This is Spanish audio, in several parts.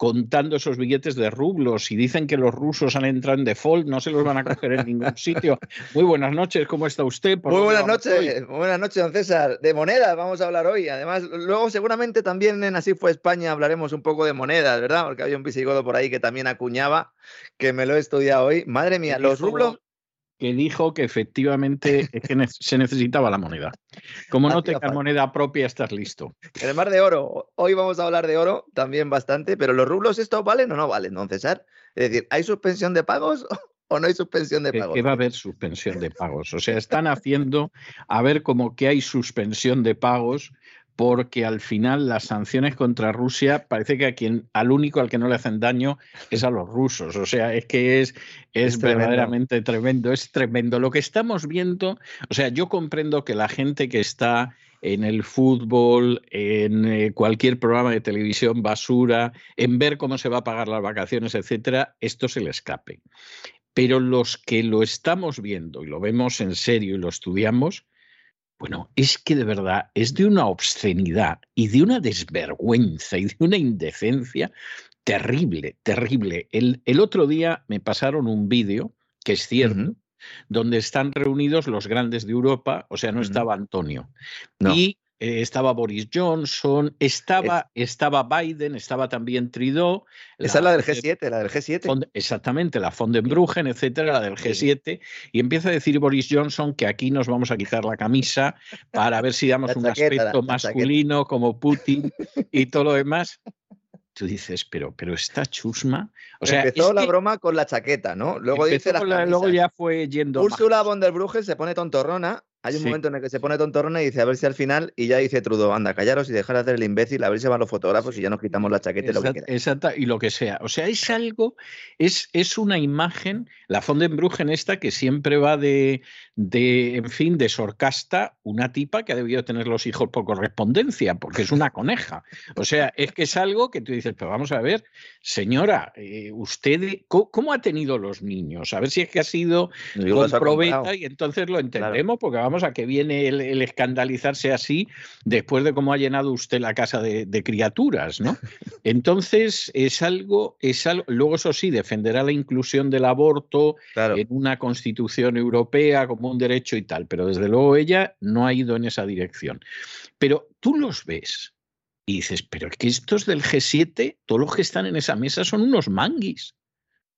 contando esos billetes de rublos y dicen que los rusos han entrado en default, no se los van a coger en ningún sitio. Muy buenas noches, ¿cómo está usted? Muy buenas noches, buenas noches, don César. De monedas vamos a hablar hoy. Además, luego seguramente también en Así fue España hablaremos un poco de monedas, ¿verdad? Porque había un visigodo por ahí que también acuñaba, que me lo he estudiado hoy. Madre mía, los rublos que dijo que efectivamente se necesitaba la moneda. Como no tengas moneda propia, estás listo. El mar de oro. Hoy vamos a hablar de oro también bastante, pero ¿los rublos estos valen o no valen, don César? Es decir, ¿hay suspensión de pagos o no hay suspensión de pagos? Que va a haber suspensión de pagos. O sea, están haciendo a ver como que hay suspensión de pagos porque al final las sanciones contra Rusia parece que a quien, al único al que no le hacen daño es a los rusos. O sea, es que es, es, verdaderamente tremendo. es tremendo. Lo que estamos viendo, o sea, yo comprendo que la gente que está en el fútbol, en eh, cualquier programa de televisión basura, en ver cómo se va a pagar las vacaciones, etcétera, esto se le escape Pero los que lo estamos viendo y lo vemos en serio y lo estudiamos, bueno, es que de verdad es de una obscenidad y de una desvergüenza y de una indecencia terrible, terrible. El, el otro día me pasaron un vídeo, que es cierto, donde están reunidos los grandes de Europa, o sea, no estaba Antonio. Y eh, estaba Boris Johnson, estaba, estaba Biden, estaba también Trudeau. Esa es la del G7, la del G7. exactamente, la von Bruggen, etcétera, la del G7. Y empieza a decir Boris Johnson que aquí nos vamos a quitar la camisa para ver si damos un aspecto masculino como Putin y todo lo demás tú dices, pero, pero esta chusma. O sea, Empezó la broma con la chaqueta, ¿no? Luego dice la, Luego ya fue yendo. Úrsula von der Bruggen se pone tontorrona hay un momento en el que se pone tontorrona y dice a ver si al final, y ya dice Trudeau, anda, callaros y dejar de hacer el imbécil, a ver si van los fotógrafos y ya nos quitamos la chaqueta y lo que Exacto, y lo que sea. O sea, es algo, es, es una imagen, la en esta que siempre va de, de, en fin, de sorcasta, una tipa que ha debido tener los hijos por correspondencia, porque es una coneja. O sea, es que es algo que tú dices, pero vamos a ver, señora, eh, usted, ¿cómo, ha tenido los niños? A ver si es que ha sido con probeta y entonces lo entendemos, porque vamos a que viene el, escandalizarse así después de cómo ha llenado usted la casa de, criaturas, ¿no? Entonces, es algo, es algo, luego eso sí, defenderá la inclusión del aborto en una constitución europea como un derecho y tal, pero desde luego ella no ha ido en esa dirección. Pero tú los ves y dices, pero es que estos del G7, todos los que están en esa mesa son unos manguis.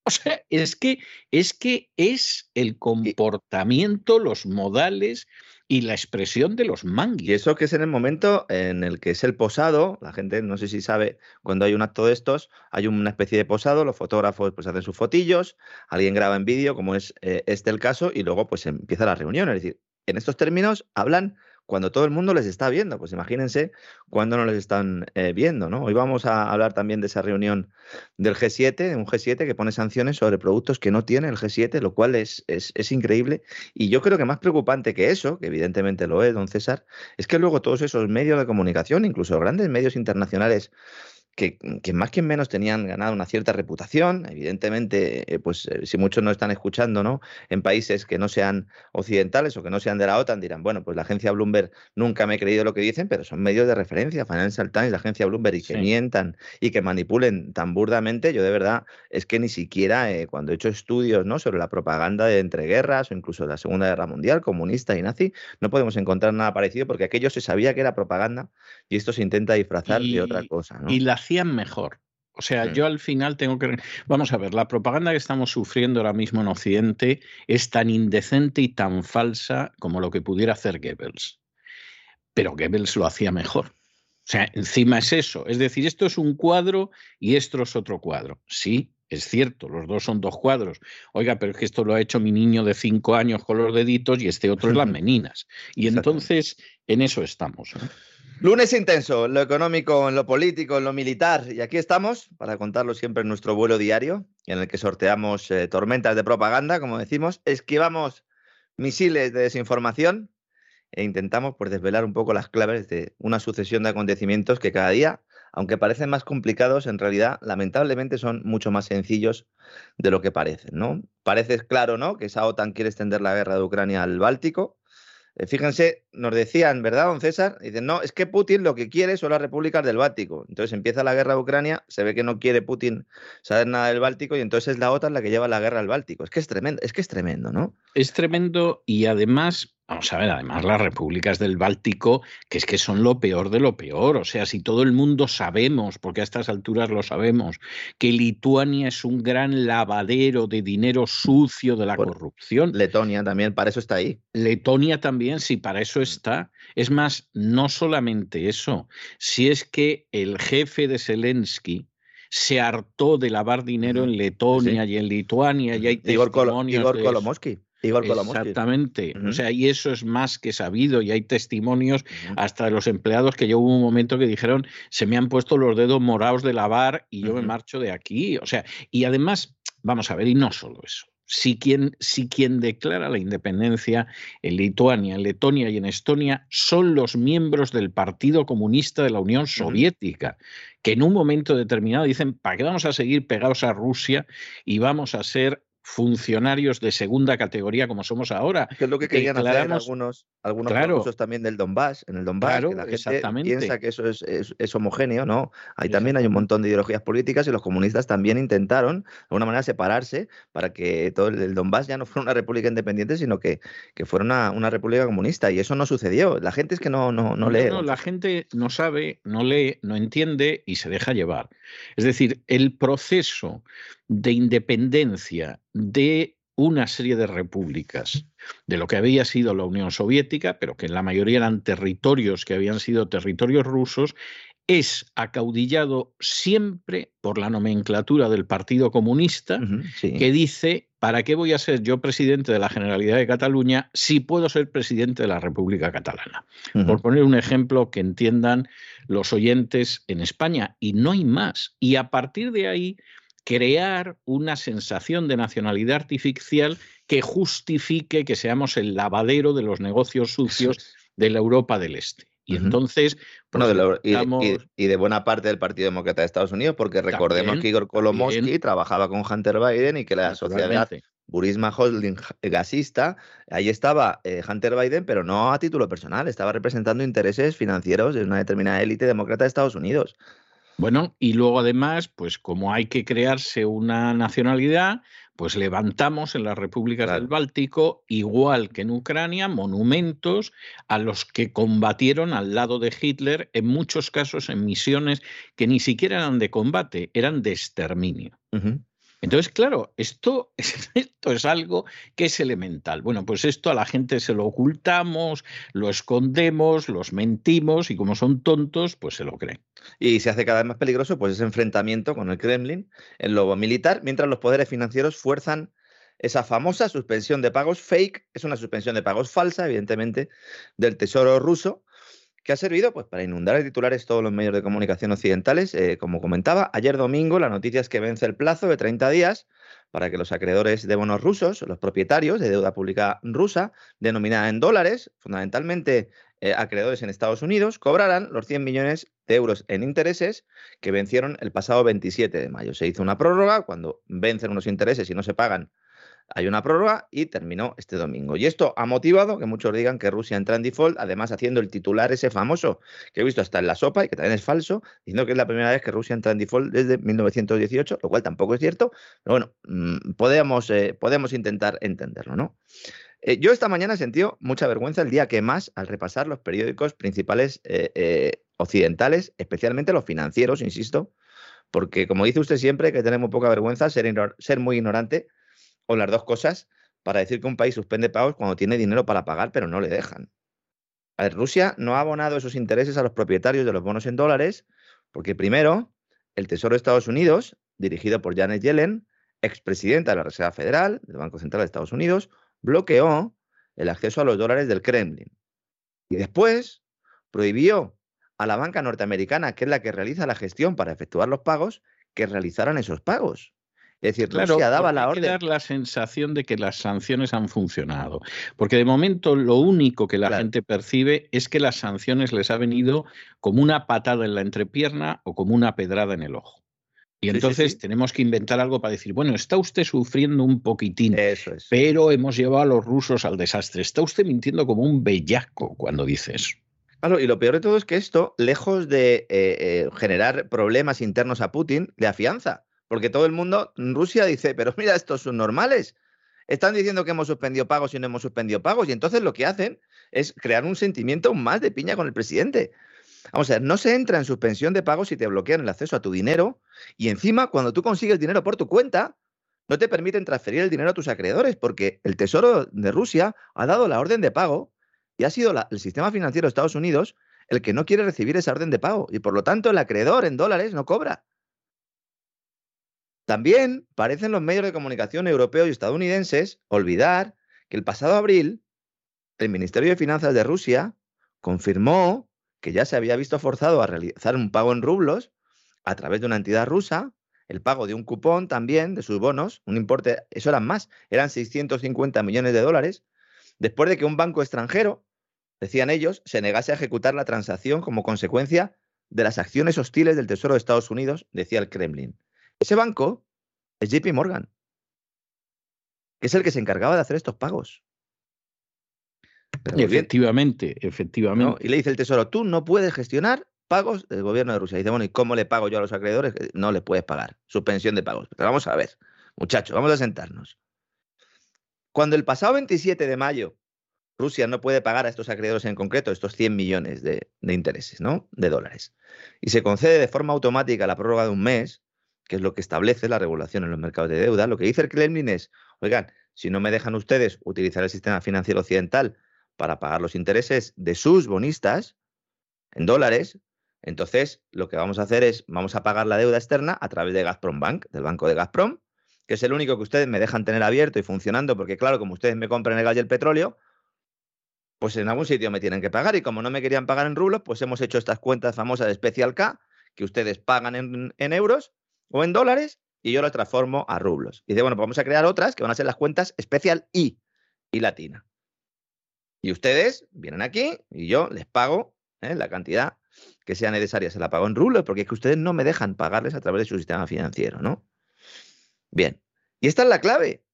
O sea, es que, es que es el comportamiento, los modales y la expresión de los manguis. Y eso que es en el momento en el que es el posado, la gente no sé si sabe, cuando hay un acto de estos, hay una especie de posado, los fotógrafos pues hacen sus fotillos, alguien graba en vídeo, como es eh, este el caso, y luego pues empieza la reunión. Es decir, en estos términos hablan cuando todo el mundo les está viendo. Pues imagínense cuando no les están eh, viendo, ¿no? Hoy vamos a hablar también de esa reunión del G7, un G7 que pone sanciones sobre productos que no tiene el G7, lo cual es, es, es increíble. Y yo creo que más preocupante que eso, que evidentemente lo es, don César, es que luego todos esos medios de comunicación, incluso grandes medios internacionales, que, más que menos tenían ganado una cierta reputación. Evidentemente, eh, pues eh, si muchos no están escuchando, ¿no? En países que no sean occidentales o que no sean de la OTAN, dirán, bueno, pues la agencia Bloomberg nunca me he creído lo que dicen, pero son medios de referencia, Financial Times, la agencia Bloomberg, y que mientan y que manipulen tan burdamente, yo de verdad es que ni siquiera eh, cuando he hecho estudios, ¿no? Sobre la propaganda de entreguerras o incluso de la Segunda Guerra Mundial, comunista y nazi, no podemos encontrar nada parecido porque aquello se sabía que era propaganda y esto se intenta disfrazar de otra cosa, ¿no? Y la hacían mejor. O sea, yo al final tengo que... Vamos a ver, la propaganda que estamos sufriendo ahora mismo en Occidente es tan indecente y tan falsa como lo que pudiera hacer Goebbels. Pero Goebbels lo hacía mejor. O sea, encima es eso. Es decir, esto es un cuadro y esto es otro cuadro. Sí, es cierto, los dos son dos cuadros. Oiga, pero es que esto lo ha hecho mi niño de cinco años con los deditos y este otro es las meninas. Y entonces en eso estamos. Lunes intenso, en lo económico, en lo político, en lo militar. Y aquí estamos para contarlo siempre en nuestro vuelo diario, en el que sorteamos eh, tormentas de propaganda, como decimos, esquivamos misiles de desinformación e intentamos pues, desvelar un poco las claves de una sucesión de acontecimientos que cada día, aunque parecen más complicados, en realidad lamentablemente son mucho más sencillos de lo que parecen. ¿no? Parece claro ¿no? que esa OTAN quiere extender la guerra de Ucrania al Báltico, fíjense, nos decían, ¿verdad, don César? Dicen, no, es que Putin lo que quiere son las repúblicas del Báltico. Entonces empieza la guerra de Ucrania, se ve que no quiere Putin saber nada del Báltico y entonces es la OTAN la que lleva la guerra al Báltico. Es que es tremendo, es que es tremendo, ¿no? Es tremendo y además Vamos a ver, además las repúblicas del Báltico, que es que son lo peor de lo peor. O sea, si todo el mundo sabemos, porque a estas alturas lo sabemos, que Lituania es un gran lavadero de dinero sucio de la corrupción. Letonia también, para eso está ahí. Letonia también, sí, para eso está. Es más, no solamente eso, si es que el jefe de Zelensky, se hartó de lavar dinero en Letonia y en Lituania y hay Igor, Igor Igual Exactamente. O sea, y eso es más que sabido y hay testimonios hasta de los empleados que yo hubo un momento que dijeron, se me han puesto los dedos morados de lavar y yo me marcho de aquí. O sea, y además, vamos a ver, y no solo eso. Si quien, si quien declara la independencia en Lituania, en Letonia y en Estonia son los miembros del Partido Comunista de la Unión Soviética, que en un momento determinado dicen, ¿para qué vamos a seguir pegados a Rusia y vamos a ser funcionarios de segunda categoría como somos ahora. Que es lo que querían hacer algunos, algunos claro, también del Donbass, en el Donbass, que la gente piensa que eso es, homogéneo, ¿no? Ahí también hay un montón de ideologías políticas y los comunistas también intentaron, de alguna manera, separarse para que todo el, Donbass ya no fuera una república independiente, sino que, que fuera una, una, república comunista. Y eso no sucedió. La gente es que no, no, no lee. No, la gente no sabe, no lee, no entiende y se deja llevar. Es decir, el proceso de independencia de una serie de repúblicas de lo que había sido la Unión Soviética, pero que en la mayoría eran territorios que habían sido territorios rusos, es acaudillado siempre por la nomenclatura del Partido Comunista, que dice, ¿para qué voy a ser yo presidente de la Generalidad de Cataluña si puedo ser presidente de la República Catalana? Por poner un ejemplo que entiendan los oyentes en España, y no hay más. Y a partir de ahí crear una sensación de nacionalidad artificial que justifique que seamos el lavadero de los negocios sucios de la Europa del Este. Y entonces. Pues, y, de buena parte del Partido Demócrata de Estados Unidos, porque recordemos que Igor Kolomoisky trabajaba con Hunter Biden y que la sociedad Burisma Holding gasista, ahí estaba eh, Hunter Biden, pero no a título personal, estaba representando intereses financieros de una determinada élite demócrata de Estados Unidos. Bueno, y luego además, pues como hay que crearse una nacionalidad, pues levantamos en las repúblicas del Báltico, igual que en Ucrania, monumentos a los que combatieron al lado de Hitler, en muchos casos en misiones que ni siquiera eran de combate, eran de exterminio. Entonces, claro, esto, esto es algo que es elemental. Bueno, pues esto a la gente se lo ocultamos, lo escondemos, los mentimos y como son tontos, pues se lo creen. Y se hace cada vez más peligroso pues ese enfrentamiento con el Kremlin en lo militar, mientras los poderes financieros fuerzan esa famosa suspensión de pagos fake, es una suspensión de pagos falsa, evidentemente, del Tesoro ruso, que ha servido pues, para inundar de titulares todos los medios de comunicación occidentales. Eh, como comentaba, ayer domingo la noticia es que vence el plazo de 30 días para que los acreedores de bonos rusos, los propietarios de deuda pública rusa, denominada en dólares, fundamentalmente eh, acreedores en Estados Unidos, cobrarán los 100 millones de euros en intereses que vencieron el pasado 27 de mayo. Se hizo una prórroga cuando vencen unos intereses y no se pagan hay una prórroga y terminó este domingo. Y esto ha motivado que muchos digan que Rusia entra en default, además haciendo el titular ese famoso que he visto hasta en la sopa y que también es falso, diciendo que es la primera vez que Rusia entra en default desde 1918, lo cual tampoco es cierto, pero bueno, mm, podemos, eh, podemos intentar entenderlo, ¿no? Eh, yo esta mañana sentido mucha vergüenza el día que más, al repasar los periódicos principales eh, occidentales, especialmente los financieros, insisto, porque como dice usted siempre, que tenemos poca vergüenza, ser, ser muy ignorante o las dos cosas para decir que un país suspende pagos cuando tiene dinero para pagar, pero no le dejan. A Rusia no ha abonado esos intereses a los propietarios de los bonos en dólares, porque primero, el Tesoro de Estados Unidos, dirigido por Janet Yellen, expresidenta de la Reserva Federal, del Banco Central de Estados Unidos, bloqueó el acceso a los dólares del Kremlin. Y después prohibió a la banca norteamericana, que es la que realiza la gestión para efectuar los pagos, que realizaran esos pagos. Es decir, claro, Rusia daba la orden. Hay que dar la sensación de que las sanciones han funcionado. Porque de momento lo único que la gente percibe es que las sanciones les ha venido como una patada en la entrepierna o como una pedrada en el ojo. Y entonces tenemos que inventar algo para decir, bueno, está usted sufriendo un poquitín, pero hemos llevado a los rusos al desastre. Está usted mintiendo como un bellaco cuando dice eso. Claro, y lo peor de todo es que esto, lejos de eh, eh, generar problemas internos a Putin, le afianza. Porque todo el mundo, Rusia dice, pero mira, estos son normales. Están diciendo que hemos suspendido pagos y no hemos suspendido pagos. Y entonces lo que hacen es crear un sentimiento más de piña con el presidente. Vamos a ver, no se entra en suspensión de pagos si te bloquean el acceso a tu dinero. Y encima, cuando tú consigues dinero por tu cuenta, no te permiten transferir el dinero a tus acreedores, porque el Tesoro de Rusia ha dado la orden de pago y ha sido el sistema financiero de Estados Unidos el que no quiere recibir esa orden de pago. Y por lo tanto, el acreedor en dólares no cobra. También parecen los medios de comunicación europeos y estadounidenses olvidar que el pasado abril el Ministerio de Finanzas de Rusia confirmó que ya se había visto forzado a realizar un pago en rublos a través de una entidad rusa, el pago de un cupón también de sus bonos, un importe, eso eran más, eran 650 millones de dólares, después de que un banco extranjero, decían ellos, se negase a ejecutar la transacción como consecuencia de las acciones hostiles del Tesoro de Estados Unidos, decía el Kremlin. Ese banco es JP Morgan. que es el que se encargaba de hacer estos pagos. efectivamente, efectivamente. Y le dice el Tesoro, tú no puedes gestionar pagos del gobierno de Rusia. Y dice, bueno, ¿y cómo le pago yo a los acreedores? No le puedes pagar. Suspensión de pagos. Pero vamos a ver, muchachos, vamos a sentarnos. Cuando el pasado 27 de mayo Rusia no puede pagar a estos acreedores en concreto estos 100 millones de, intereses, ¿no? De dólares. Y se concede de forma automática la prórroga de un mes, que es lo que establece la regulación en los mercados de deuda. Lo que dice el Kremlin es, oigan, si no me dejan ustedes utilizar el sistema financiero occidental para pagar los intereses de sus bonistas en dólares, entonces lo que vamos a hacer es, vamos a pagar la deuda externa a través de Gazprom Bank, del banco de Gazprom, que es el único que ustedes me dejan tener abierto y funcionando, porque claro, como ustedes me compran el gas y el petróleo, pues en algún sitio me tienen que pagar y como no me querían pagar en rublos, pues hemos hecho estas cuentas famosas de Special K que ustedes pagan en, euros o en dólares y yo las transformo a rublos. Y dice, bueno, pues vamos a crear otras que van a ser las cuentas Special I y Latina. Y ustedes vienen aquí y yo les pago ¿eh? la cantidad que sea necesaria, se la pago en rublos, porque es que ustedes no me dejan pagarles a través de su sistema financiero, ¿no? Bien. Y esta es la clave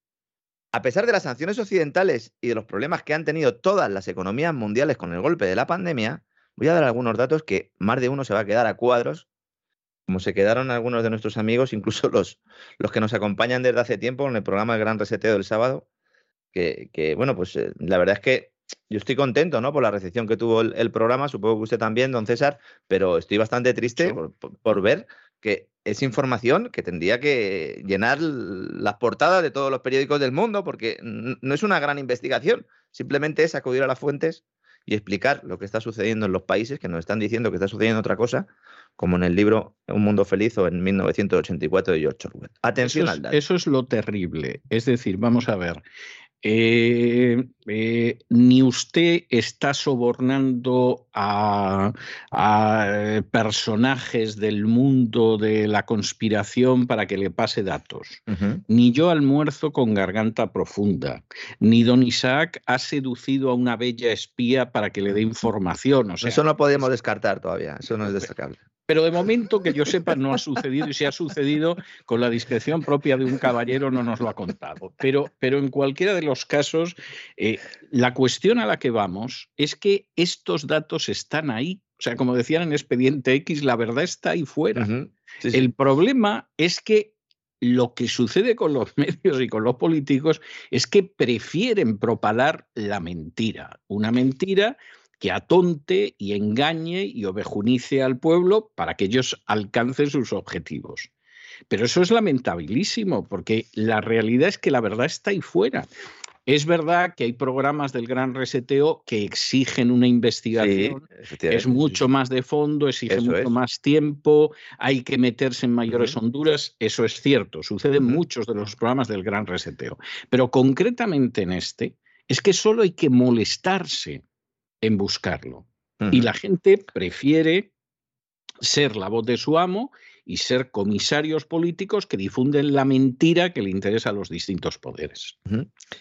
a pesar de las sanciones occidentales y de los problemas que han tenido todas las economías mundiales con el golpe de la pandemia, voy a dar algunos datos que más de uno se va a quedar a cuadros, como se quedaron algunos de nuestros amigos, incluso los, los que nos acompañan desde hace tiempo en el programa El Gran Reseteo del sábado, que, bueno, pues eh, la verdad es que yo estoy contento, ¿no? Por la recepción que tuvo el, programa, supongo que usted también, don César, pero estoy bastante triste por, ver que es información que tendría que llenar las portadas de todos los periódicos del mundo, porque no es una gran investigación, simplemente es acudir a las fuentes y explicar lo que está sucediendo en los países que nos están diciendo que está sucediendo otra cosa, como en el libro Un Mundo Feliz o en 1984 de George Orwell. Atención al dato. Eso es lo terrible. Es decir, vamos a ver, eh, eh, ni usted está sobornando a, personajes del mundo de la conspiración para que le pase datos, ni yo almuerzo con garganta profunda, ni don Isaac ha seducido a una bella espía para que le dé información. eso no podemos descartar todavía, eso no es destacable. Pero de momento que yo sepa no ha sucedido y si ha sucedido con la discreción propia de un caballero no nos lo ha contado. Pero, pero en cualquiera de los casos, eh, la cuestión a la que vamos es que estos datos están ahí. O sea, como decían en Expediente X, la verdad está ahí fuera. El problema es que lo que sucede con los medios y con los políticos es que prefieren propalar la mentira. Una mentira que atonte y engañe y ovejunice al pueblo para que ellos alcancen sus objetivos. Pero eso es lamentabilísimo, porque la realidad es que la verdad está ahí fuera. Es verdad que hay programas del gran reseteo que exigen una investigación, es mucho más de fondo, exige mucho más tiempo, hay que meterse en mayores honduras, eso es cierto, sucede en muchos de los programas del gran reseteo. Pero concretamente en este, es que solo hay que molestarse en buscarlo. Y la gente prefiere ser la voz de su amo y ser comisarios políticos que difunden la mentira que le interesa a los distintos poderes.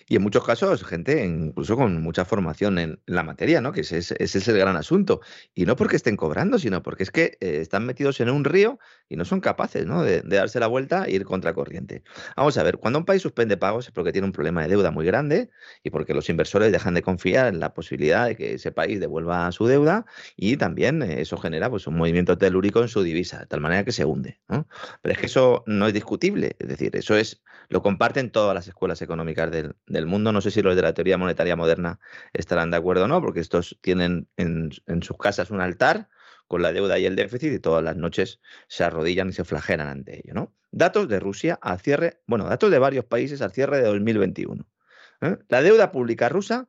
Y en muchos casos, gente incluso con mucha formación en la materia, ¿no? Que ese, es el gran asunto. Y no porque estén cobrando, sino porque es que eh, están metidos en un río y no son capaces ¿no? De, darse la vuelta e ir contracorriente. Vamos a ver, cuando un país suspende pagos es porque tiene un problema de deuda muy grande y porque los inversores dejan de confiar en la posibilidad de que ese país devuelva su deuda y también eh, eso genera pues, un movimiento telúrico en su divisa, de tal manera que se Pero es que eso no es discutible, es decir, eso es, lo comparten todas las escuelas económicas del, mundo. No sé si los de la teoría monetaria moderna estarán de acuerdo o no, porque estos tienen en, sus casas un altar con la deuda y el déficit y todas las noches se arrodillan y se flagelan ante ello. Datos de Rusia al cierre, bueno, datos de varios países al cierre de 2021. ¿eh? La deuda pública rusa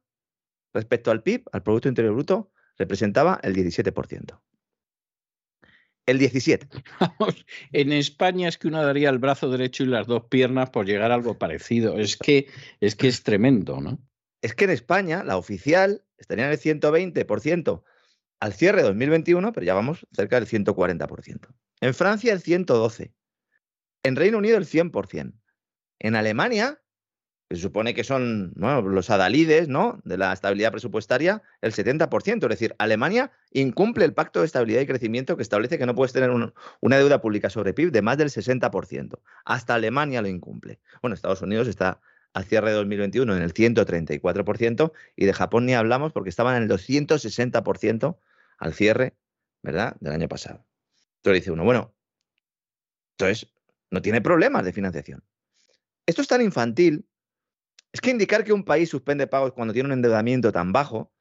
respecto al PIB, al Producto Interior Bruto, representaba el 17%. El 17. en España es que uno daría el brazo derecho y las dos piernas por llegar a algo parecido. Es que es, que es tremendo, ¿no? Es que en España la oficial estaría en el 120% al cierre de 2021, pero ya vamos cerca del 140%. En Francia el 112%. En Reino Unido el 100%. En Alemania se supone que son los adalides ¿no? de la estabilidad presupuestaria, el 70%. Es decir, Alemania incumple el pacto de estabilidad y crecimiento que establece que no puedes tener una deuda pública sobre PIB de más del 60%. Hasta Alemania lo incumple. Bueno, Estados Unidos está al cierre de 2021 en el 134% y de Japón ni hablamos porque estaban en el 260% al cierre, ¿verdad?, del año pasado. Entonces dice uno, bueno, entonces no tiene problemas de financiación. Esto es tan infantil, es que indicar que un país suspende pagos cuando tiene un endeudamiento tan bajo,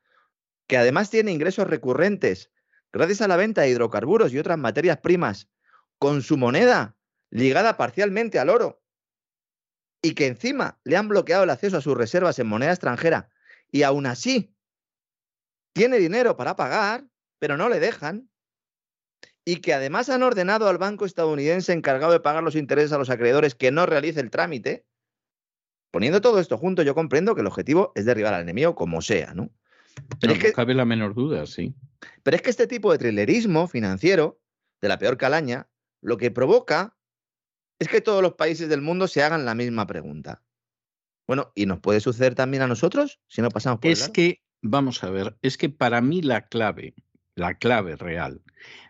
que además tiene ingresos recurrentes gracias a la venta de hidrocarburos y otras materias primas con su moneda ligada parcialmente al oro, y que encima le han bloqueado el acceso a sus reservas en moneda extranjera, y aún así tiene dinero para pagar, pero no le dejan, y que además han ordenado al banco estadounidense encargado de pagar los intereses a los acreedores que no realice el trámite, poniendo todo esto junto, yo comprendo que el objetivo es derribar al enemigo como sea, ¿no? Pero no, cabe la menor duda, sí. Pero es que este tipo de trilerismo financiero, de la peor calaña, lo que provoca es que todos los países del mundo se hagan la misma pregunta. Bueno, ¿y nos puede suceder también a nosotros si no pasamos por Es que, vamos a ver, es que para mí la clave, la clave real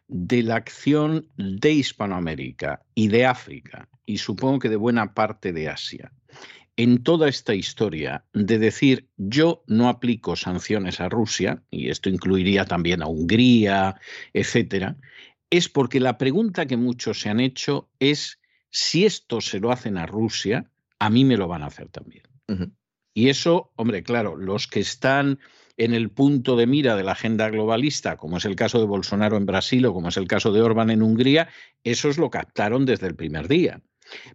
de la acción de Hispanoamérica y de África, y supongo que de buena parte de Asia, en toda esta historia de decir yo no aplico sanciones a Rusia, y esto incluiría también a Hungría, etcétera, es porque la pregunta que muchos se han hecho es si esto se lo hacen a Rusia, a mí me lo van a hacer también. Y eso, hombre, claro, los que están en el punto de mira de la agenda globalista, como es el caso de Bolsonaro en Brasil o como es el caso de Orbán en Hungría, esos lo captaron desde el primer día.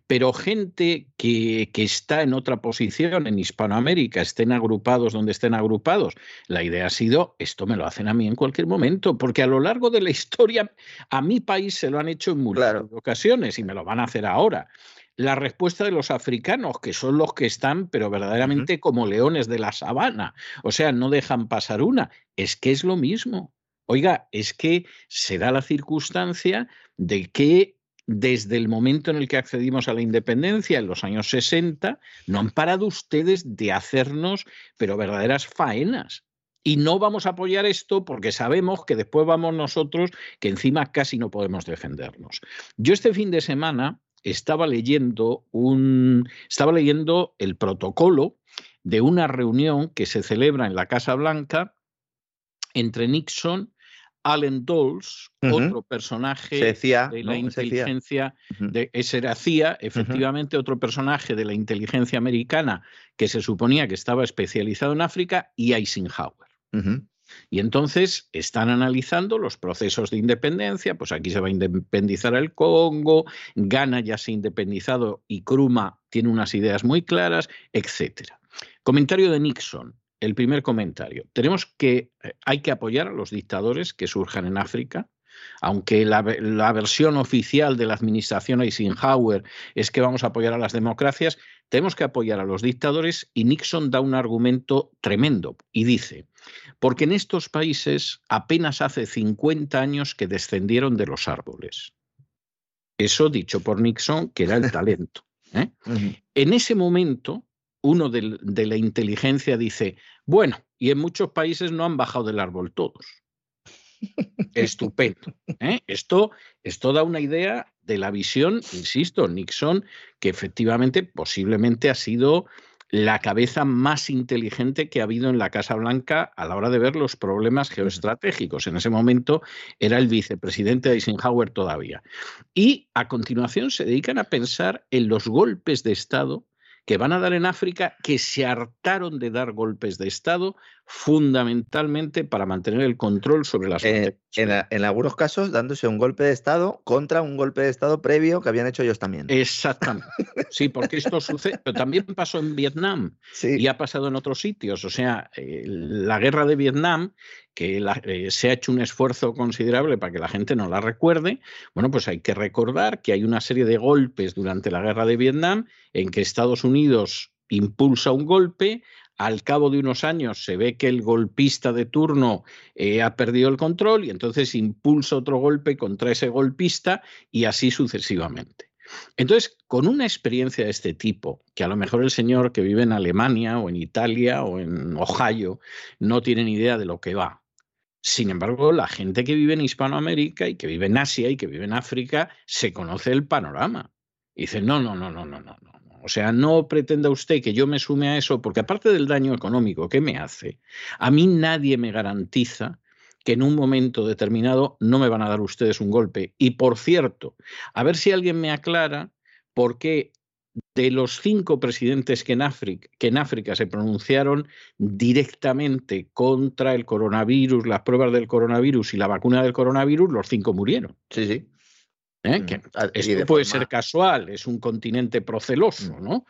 Pero gente que, que, está en otra posición en Hispanoamérica, estén agrupados donde estén agrupados, la idea ha sido, esto me lo hacen a mí en cualquier momento, porque a lo largo de la historia a mi país se lo han hecho en muchas ocasiones y me lo van a hacer ahora la respuesta de los africanos, que son los que están, pero verdaderamente como leones de la sabana. O sea, no dejan pasar una. Es que es lo mismo. Oiga, es que se da la circunstancia de que desde el momento en el que accedimos a la independencia, en los años 60, no han parado ustedes de hacernos, pero verdaderas faenas. Y no vamos a apoyar esto porque sabemos que después vamos nosotros, que encima casi no podemos defendernos. Yo este fin de semana estaba leyendo un estaba leyendo el protocolo de una reunión que se celebra en la Casa Blanca entre Nixon, Allen Dulles, otro personaje de la inteligencia, de, ese era CIA, efectivamente otro personaje de la inteligencia americana que se suponía que estaba especializado en África, y Eisenhower. Y entonces están analizando los procesos de independencia, pues aquí se va a independizar el Congo, Ghana ya se ha independizado y Kruma tiene unas ideas muy claras, etc. Comentario de Nixon, el primer comentario. Tenemos que, eh, hay que apoyar a los dictadores que surjan en África, aunque la, la, versión oficial de la administración Eisenhower es que vamos a apoyar a las democracias, tenemos que apoyar a los dictadores y Nixon da un argumento tremendo y dice, porque en estos países apenas hace 50 años que descendieron de los árboles. Eso dicho por Nixon, que era el talento. ¿eh? En ese momento, uno de, de la inteligencia dice, bueno, y en muchos países no han bajado del árbol todos. Estupendo. ¿eh? Esto, esto da una idea de la visión, insisto, Nixon, que efectivamente posiblemente ha sido la cabeza más inteligente que ha habido en la Casa Blanca a la hora de ver los problemas geoestratégicos. En ese momento era el vicepresidente de Eisenhower todavía. Y a continuación se dedican a pensar en los golpes de Estado que van a dar en África, que se hartaron de dar golpes de Estado fundamentalmente para mantener el control sobre las eh, en, en, algunos casos dándose un golpe de Estado contra un golpe de Estado previo que habían hecho ellos también. Exactamente. Sí, porque esto sucede, pero también pasó en Vietnam y ha pasado en otros sitios. O sea, eh, la guerra de Vietnam, que eh, se ha hecho un esfuerzo considerable para que la gente no la recuerde, bueno, pues hay que recordar que hay una serie de golpes durante la guerra de Vietnam en que Estados Unidos impulsa un golpe, al cabo de unos años se ve que el golpista de turno eh, ha perdido el control y entonces impulsa otro golpe contra ese golpista y así sucesivamente. Entonces, con una experiencia de este tipo, que a lo mejor el señor que vive en Alemania o en Italia o en Ohio no tiene ni idea de lo que va. Sin embargo, la gente que vive en Hispanoamérica y que vive en Asia y que vive en África se conoce el panorama. Y dice, no, no, no, no, no, no, no O sea, no pretenda usted que yo me sume a eso, porque aparte del daño económico que me hace, a mí nadie me garantiza que en un momento determinado no me van a dar ustedes un golpe. Y por cierto, a ver si alguien me aclara por qué de los cinco presidentes que en, África, que en África se pronunciaron directamente contra el coronavirus, las pruebas del coronavirus y la vacuna del coronavirus, los cinco murieron. Sí, sí. ¿Eh? Mm, esto puede ser casual, es un continente proceloso, mm. ¿no?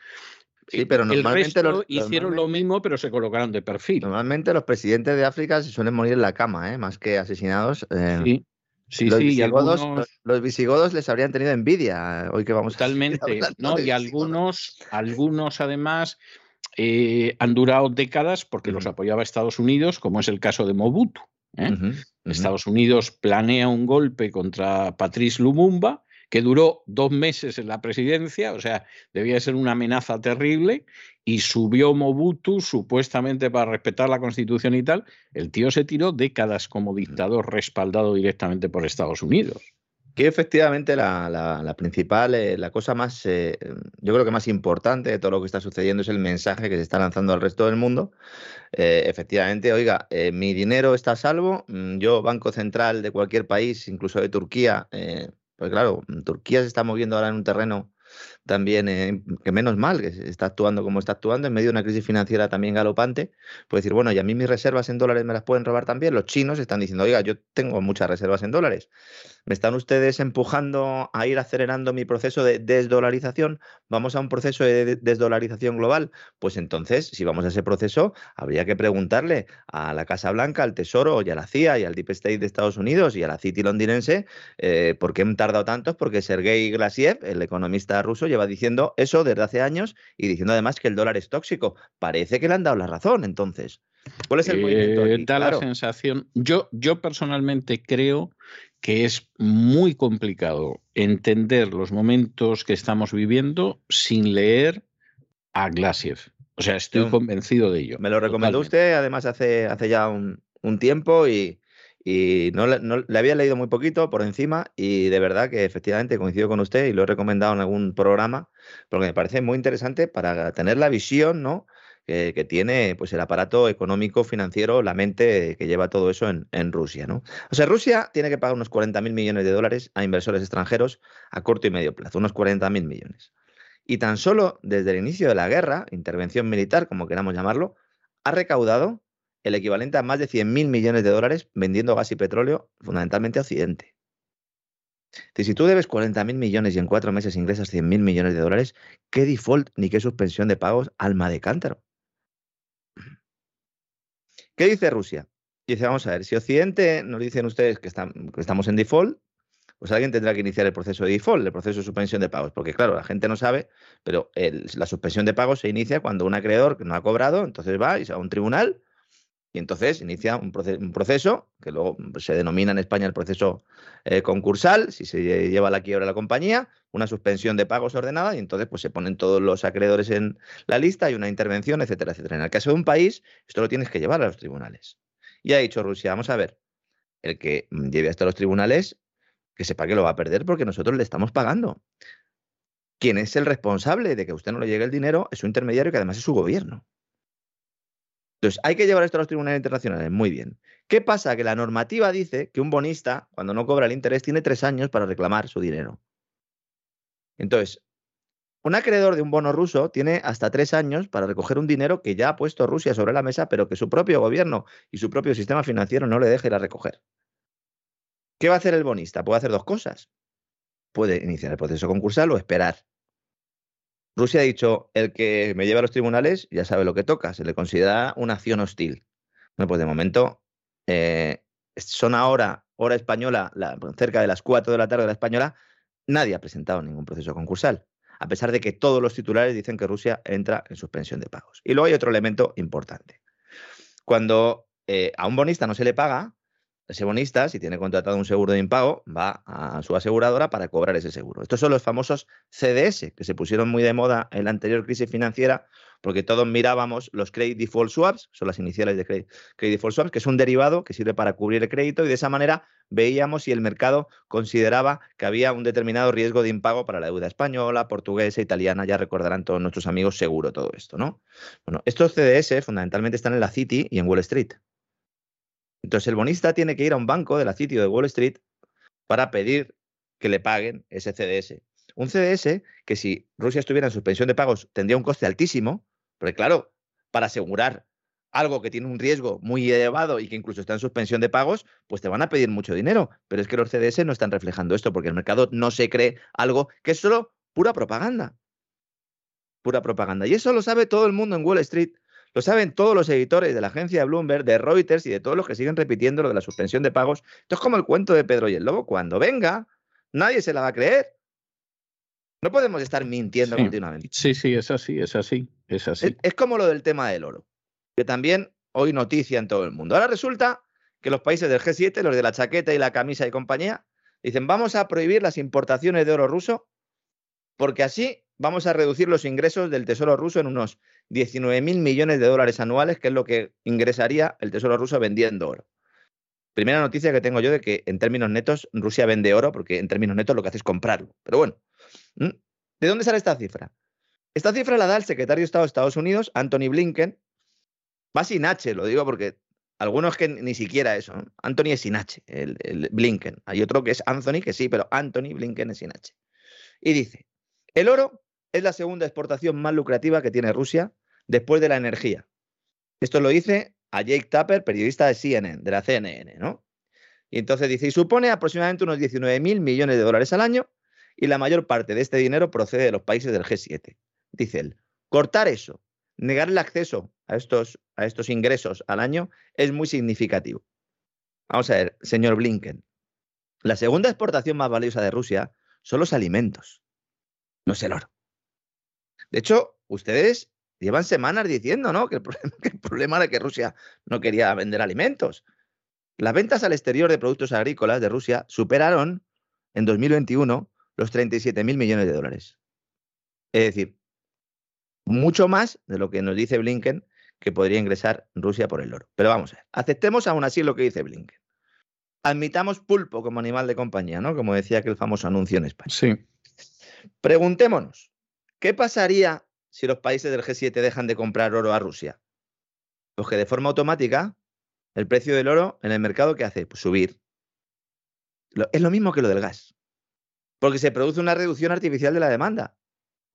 Sí, pero normalmente hicieron lo mismo, pero se colocaron de perfil. Normalmente los presidentes de África se suelen morir en la cama, ¿eh? más que asesinados. Eh, sí. Sí, los, sí, visigodos, los, visigodos les habrían tenido envidia hoy que vamos Totalmente, ¿no? Y algunos, algunos además eh, han durado décadas porque los apoyaba Estados Unidos, como es el caso de Mobutu. Estados Unidos planea un golpe contra Patrice Lumumba que duró dos meses en la presidencia, o sea, debía ser una amenaza terrible, y subió Mobutu supuestamente para respetar la constitución y tal. El tío se tiró décadas como dictador respaldado directamente por Estados Unidos. Que efectivamente la, principal, eh, la cosa más, eh, yo creo que más importante de todo lo que está sucediendo es el mensaje que se está lanzando al resto del mundo. Eh, efectivamente, oiga, mi dinero está a salvo, mm, yo, Banco Central de cualquier país, incluso de Turquía, pues claro, Turquía se está moviendo ahora en un terreno también, eh, que menos mal que está actuando como está actuando, en medio de una crisis financiera también galopante, puede decir, bueno, y a mí mis reservas en dólares me las pueden robar también. Los chinos están diciendo, oiga, yo tengo muchas reservas en dólares. ¿Me están ustedes empujando a ir acelerando mi proceso de desdolarización? ¿Vamos a un proceso de desdolarización global? Pues entonces, si vamos a ese proceso, habría que preguntarle a la Casa Blanca, al Tesoro y a la CIA y al Deep State de Estados Unidos y a la City londinense eh, por qué han tardado tanto, porque Sergei Glasiev, el economista ruso, lleva diciendo eso desde hace años y diciendo además que el dólar es tóxico. Parece que le han dado la razón, entonces. ¿Cuál es el movimiento? Eh, da la sensación. Yo, yo personalmente creo que es muy complicado entender los momentos que estamos viviendo sin leer a Glasiev. O sea, estoy convencido de ello. Me lo recomendó usted, además, hace, hace ya un, tiempo y, no, le había leído muy poquito por encima y de verdad que efectivamente coincido con usted y lo he recomendado en algún programa porque me parece muy interesante para tener la visión, ¿no? Que, tiene pues, el aparato económico, financiero, la mente que lleva todo eso en, Rusia. ¿no? O sea, Rusia tiene que pagar unos 40.000 millones de dólares a inversores extranjeros a corto y medio plazo, unos 40.000 millones. Y tan solo desde el inicio de la guerra, intervención militar, como queramos llamarlo, ha recaudado el equivalente a más de 100.000 millones de dólares vendiendo gas y petróleo fundamentalmente a Occidente. Si tú debes 40.000 millones y en cuatro meses ingresas 100.000 millones de dólares, ¿qué default ni qué suspensión de pagos alma de cántaro? ¿Qué dice Rusia? Dice, vamos a ver, si Occidente nos dicen ustedes que, estamos en default, pues alguien tendrá que iniciar el proceso de default, el proceso de suspensión de pagos, porque claro, la gente no sabe, pero la suspensión de pagos se inicia cuando un acreedor que no ha cobrado, entonces va a un tribunal y entonces inicia un, proceso, que luego se denomina en España el proceso eh, concursal, si se lleva la quiebra la compañía, una suspensión de pagos ordenada y entonces pues se ponen todos los acreedores en la lista, y una intervención, etcétera, etcétera. En el caso de un país, esto lo tienes que llevar a los tribunales. Y ha dicho Rusia, vamos a ver, el que lleve hasta los tribunales, que sepa que lo va a perder porque nosotros le estamos pagando. Quien es el responsable de que a usted no le llegue el dinero es su intermediario, que además es su gobierno. Entonces, hay que llevar esto a los tribunales internacionales. Muy bien. ¿Qué pasa? Que la normativa dice que un bonista, cuando no cobra el interés, tiene tres años para reclamar su dinero. Entonces, un acreedor de un bono ruso tiene hasta tres años para recoger un dinero que ya ha puesto Rusia sobre la mesa, pero que su propio gobierno y su propio sistema financiero no le deje ir a recoger. ¿Qué va a hacer el bonista? Puede hacer dos cosas. Puede iniciar el proceso concursal o esperar. Rusia ha dicho, el que me lleva a los tribunales ya sabe lo que toca, se le considera una acción hostil. Bueno, pues de momento eh, son ahora, hora española, cerca de las 4 de la tarde de la española, nadie ha presentado ningún proceso concursal, a pesar de que todos los titulares dicen que Rusia entra en suspensión de pagos. Y luego hay otro elemento importante. Cuando eh, a un bonista no se le paga, ese bonista, si tiene contratado un seguro de impago, va a su aseguradora para cobrar ese seguro. Estos son los famosos CDS, que se pusieron muy de moda en la anterior crisis financiera, porque todos mirábamos los Credit Default Swaps, son las iniciales de Credit, Default Swaps, que es un derivado que sirve para cubrir el crédito, y de esa manera veíamos si el mercado consideraba que había un determinado riesgo de impago para la deuda española, portuguesa, italiana, ya recordarán todos nuestros amigos seguro todo esto, ¿no? Bueno, estos CDS fundamentalmente están en la City y en Wall Street. Entonces el bonista tiene que ir a un banco de la sitio de Wall Street para pedir que le paguen ese CDS. Un CDS que si Rusia estuviera en suspensión de pagos tendría un coste altísimo, porque claro, para asegurar algo que tiene un riesgo muy elevado y que incluso está en suspensión de pagos, pues te van a pedir mucho dinero. Pero es que los CDS no están reflejando esto porque el mercado no se cree algo que es solo pura propaganda. Pura propaganda. Y eso lo sabe todo el mundo en Wall Street. Lo saben todos los editores de la agencia Bloomberg, de Reuters y de todos los que siguen repitiendo lo de la suspensión de pagos. Esto es como el cuento de Pedro y el Lobo. Cuando venga, nadie se la va a creer. No podemos estar mintiendo continuamente. Sí, sí, es así, es así, es así. Es, como lo del tema del oro, que también hoy noticia en todo el mundo. Ahora resulta que los países del G7, los de la chaqueta y la camisa y compañía, dicen vamos a prohibir las importaciones de oro ruso porque así vamos a reducir los ingresos del Tesoro ruso en unos 19 mil millones de dólares anuales, que es lo que ingresaría el Tesoro ruso vendiendo oro. Primera noticia que tengo yo de que en términos netos Rusia vende oro, porque en términos netos lo que hace es comprarlo. Pero bueno, ¿de dónde sale esta cifra? Esta cifra la da el secretario de Estado de Estados Unidos, Anthony Blinken. Va sin H, lo digo porque algunos que ni siquiera eso. Anthony es sin H, el Blinken. Hay otro que es Anthony, que sí, pero Anthony Blinken es sin H. Y dice, el oro es la segunda exportación más lucrativa que tiene Rusia después de la energía. Esto lo dice a Jake Tapper, periodista de CNN, de la CNN, ¿no? Y entonces dice, y supone aproximadamente unos 19 mil millones de dólares al año y la mayor parte de este dinero procede de los países del G7. Dice él, cortar eso, negar el acceso a estos, a estos ingresos al año es muy significativo. Vamos a ver, señor Blinken, la segunda exportación más valiosa de Rusia son los alimentos, no es el oro. De hecho, ustedes llevan semanas diciendo ¿no? que, el problema, era que Rusia no quería vender alimentos. Las ventas al exterior de productos agrícolas de Rusia superaron en 2021 los 37 mil millones de dólares. Es decir, mucho más de lo que nos dice Blinken que podría ingresar Rusia por el oro. Pero vamos a ver, aceptemos aún así lo que dice Blinken. Admitamos pulpo como animal de compañía, ¿no? Como decía aquel famoso anuncio en España. Sí. Preguntémonos, ¿Qué pasaría si los países del G7 dejan de comprar oro a Rusia? Pues que de forma automática el precio del oro en el mercado, ¿qué hace? Pues subir. Es lo mismo que lo del gas. Porque se produce una reducción artificial de la demanda.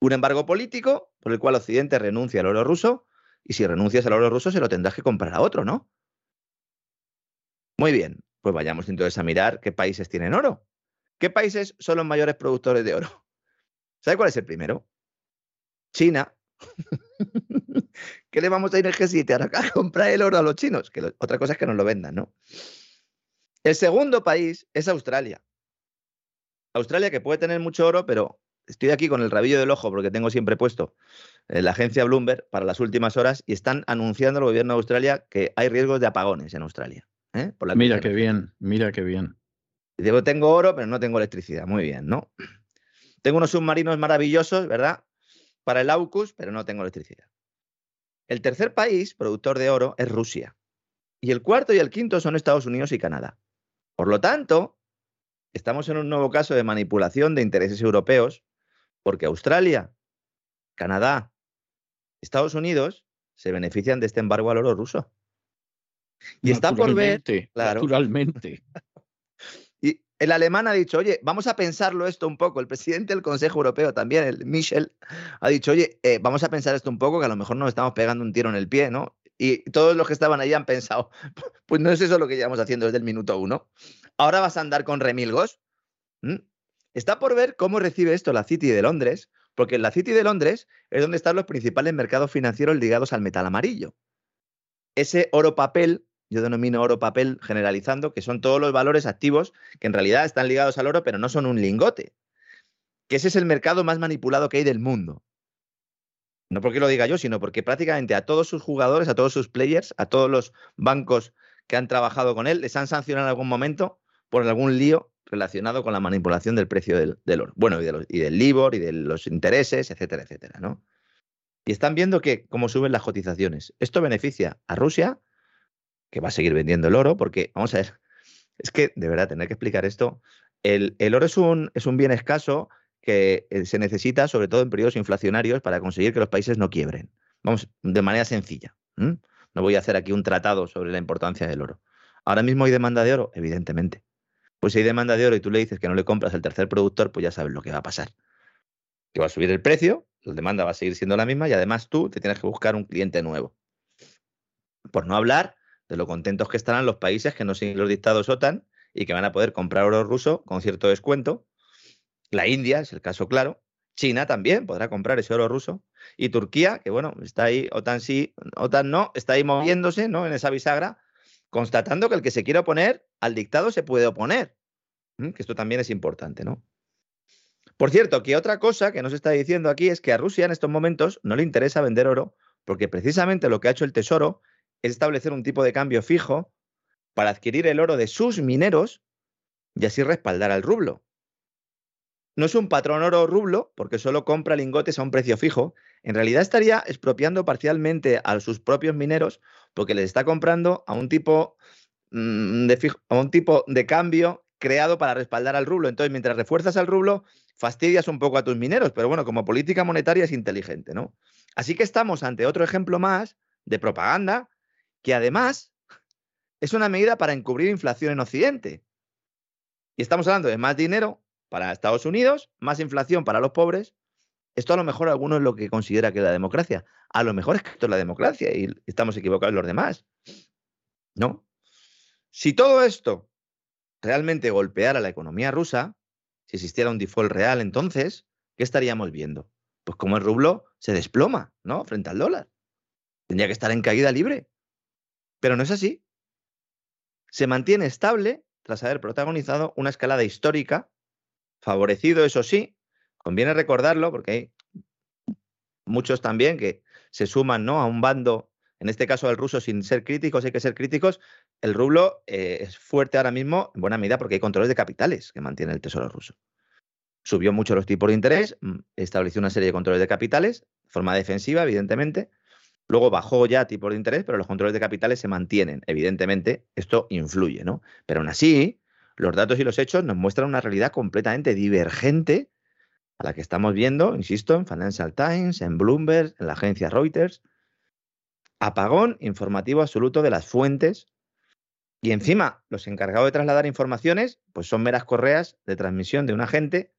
Un embargo político por el cual Occidente renuncia al oro ruso y si renuncias al oro ruso se lo tendrás que comprar a otro, ¿no? Muy bien, pues vayamos entonces a mirar qué países tienen oro. ¿Qué países son los mayores productores de oro? ¿Sabe cuál es el primero? China. ¿Qué le vamos a ir al G7 a comprar el oro a los chinos? Que otra cosa es que nos lo vendan, ¿no? El segundo país es Australia. Australia que puede tener mucho oro, pero estoy aquí con el rabillo del ojo porque tengo siempre puesto eh, la agencia Bloomberg para las últimas horas y están anunciando el gobierno de Australia que hay riesgos de apagones en Australia. ¿eh? mira qué bien, mira qué bien. Digo, tengo oro, pero no tengo electricidad. Muy bien, ¿no? Tengo unos submarinos maravillosos, ¿verdad? para el AUKUS, pero no tengo electricidad. El tercer país productor de oro es Rusia. Y el cuarto y el quinto son Estados Unidos y Canadá. Por lo tanto, estamos en un nuevo caso de manipulación de intereses europeos, porque Australia, Canadá, Estados Unidos se benefician de este embargo al oro ruso. Y está por ver. Naturalmente. el alemán ha dicho, oye, vamos a pensarlo esto un poco. El presidente del Consejo Europeo también, el Michel, ha dicho, oye, eh, vamos a pensar esto un poco, que a lo mejor nos estamos pegando un tiro en el pie, ¿no? Y todos los que estaban ahí han pensado, pues no es eso lo que llevamos haciendo desde el minuto uno. Ahora vas a andar con remilgos. Está por ver cómo recibe esto la City de Londres, porque la City de Londres es donde están los principales mercados financieros ligados al metal amarillo. Ese oro papel yo denomino oro papel generalizando, que son todos los valores activos que en realidad están ligados al oro, pero no son un lingote. Que ese es el mercado más manipulado que hay del mundo. No porque lo diga yo, sino porque prácticamente a todos sus jugadores, a todos sus players, a todos los bancos que han trabajado con él les han sancionado en algún momento por algún lío relacionado con la manipulación del precio del, oro. Bueno, y, del LIBOR y de los intereses, etcétera, etcétera, ¿no? Y están viendo que cómo suben las cotizaciones. Esto beneficia a Rusia, que va a seguir vendiendo el oro, porque, vamos a ver, es que de verdad tener que explicar esto. El, oro es un, es un bien escaso que eh, se necesita, sobre todo en periodos inflacionarios, para conseguir que los países no quiebren. Vamos, de manera sencilla. No voy a hacer aquí un tratado sobre la importancia del oro. Ahora mismo hay demanda de oro, evidentemente. Pues si hay demanda de oro y tú le dices que no le compras al tercer productor, pues ya sabes lo que va a pasar. Que va a subir el precio, la demanda va a seguir siendo la misma y además tú te tienes que buscar un cliente nuevo. Por no hablar de lo contentos que estarán los países que no siguen los dictados OTAN y que van a poder comprar oro ruso con cierto descuento. La India es el caso claro. China también podrá comprar ese oro ruso. Y Turquía, que bueno, está ahí, OTAN sí, OTAN no, está ahí moviéndose ¿no? en esa bisagra constatando que el que se quiera oponer al dictado se puede oponer. Que esto también es importante, ¿no? Por cierto, que otra cosa que nos está diciendo aquí es que a Rusia en estos momentos no le interesa vender oro, porque precisamente lo que ha hecho el Tesoro es establecer un tipo de cambio fijo para adquirir el oro de sus mineros y así respaldar al rublo. No es un patrón oro rublo, porque solo compra lingotes a un precio fijo. En realidad estaría expropiando parcialmente a sus propios mineros porque les está comprando a un tipo, mm, de, a un tipo de cambio creado para respaldar al rublo. Entonces, mientras refuerzas al rublo, fastidias un poco a tus mineros, pero bueno, como política monetaria es inteligente, ¿no? Así que estamos ante otro ejemplo más de propaganda que además es una medida para encubrir inflación en Occidente. Y estamos hablando de más dinero para Estados Unidos, más inflación para los pobres esto a lo mejor alguno es lo que considera que es la democracia. A lo mejor es que esto es la democracia y estamos equivocados los demás. ¿No? Si todo esto realmente golpeara la economía rusa, si existiera un default real, entonces, ¿qué estaríamos viendo? Pues como el rublo se desploma, ¿no? Frente al dólar. Tendría que estar en caída libre. Pero no es así. Se mantiene estable tras haber protagonizado una escalada histórica, favorecido, eso sí, Conviene recordarlo porque hay muchos también que se suman ¿no? a un bando, en este caso el ruso, sin ser críticos, hay que ser críticos. El rublo eh, es fuerte ahora mismo en buena medida porque hay controles de capitales que mantiene el Tesoro ruso. Subió mucho los tipos de interés, mm, estableció una serie de controles de capitales, forma defensiva, evidentemente. Luego bajó ya tipos de interés, pero los controles de capitales se mantienen. Evidentemente, esto influye, ¿no? Pero aún así, los datos y los hechos nos muestran una realidad completamente divergente a la que estamos viendo, insisto, en Financial Times, en Bloomberg, en la agencia Reuters. Apagón informativo absoluto de las fuentes. Y encima, los encargados de trasladar informaciones, pues son meras correas de transmisión de un agente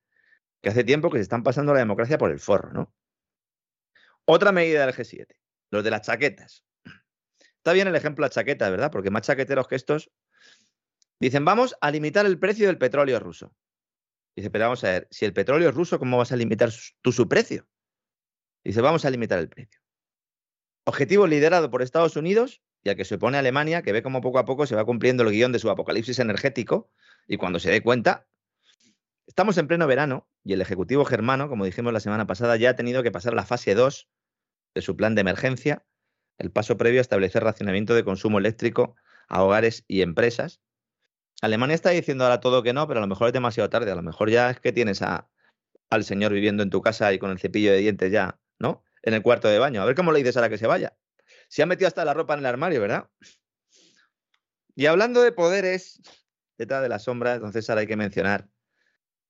que hace tiempo que se están pasando la democracia por el forro, ¿no? Otra medida del G7, los de las chaquetas. Está bien el ejemplo de las chaquetas, ¿verdad? Porque más chaqueteros que estos dicen, vamos a limitar el precio del petróleo ruso. Dice, pero vamos a ver, si el petróleo es ruso, ¿cómo vas a limitar tú su precio? Dice, vamos a limitar el precio. Objetivo liderado por Estados Unidos y al que se opone Alemania, que ve cómo poco a poco se va cumpliendo el guion de su apocalipsis energético y cuando se dé cuenta, estamos en pleno verano y el Ejecutivo germano, como dijimos la semana pasada, ya ha tenido que pasar la fase 2 de su plan de emergencia, el paso previo a establecer racionamiento de consumo eléctrico a hogares y empresas, Alemania está diciendo ahora todo que no, pero a lo mejor es demasiado tarde. A lo mejor ya es que tienes a, al señor viviendo en tu casa y con el cepillo de dientes ya, ¿no? En el cuarto de baño. A ver cómo le dices ahora que se vaya. Se ha metido hasta la ropa en el armario, ¿verdad? Y hablando de poderes, detrás de la sombra, entonces ahora hay que mencionar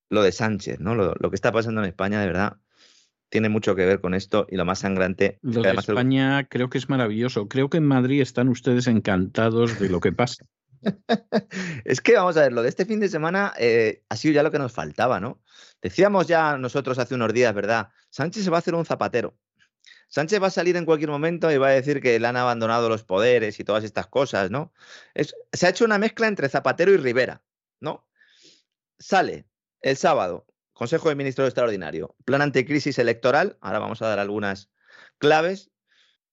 lo de Sánchez, ¿no? Lo, que está pasando en España, de verdad, tiene mucho que ver con esto y lo más sangrante. Lo de España creo que es maravilloso. Creo que en Madrid están ustedes encantados de lo que pasa. es que vamos a ver, lo de este fin de semana eh, ha sido ya lo que nos faltaba, ¿no? Decíamos ya nosotros hace unos días, ¿verdad? Sánchez se va a hacer un zapatero. Sánchez va a salir en cualquier momento y va a decir que le han abandonado los poderes y todas estas cosas, ¿no? se ha hecho una mezcla entre Zapatero y Rivera, ¿no? Sale el sábado, Consejo de Ministros Extraordinario, plan anticrisis electoral, ahora vamos a dar algunas claves.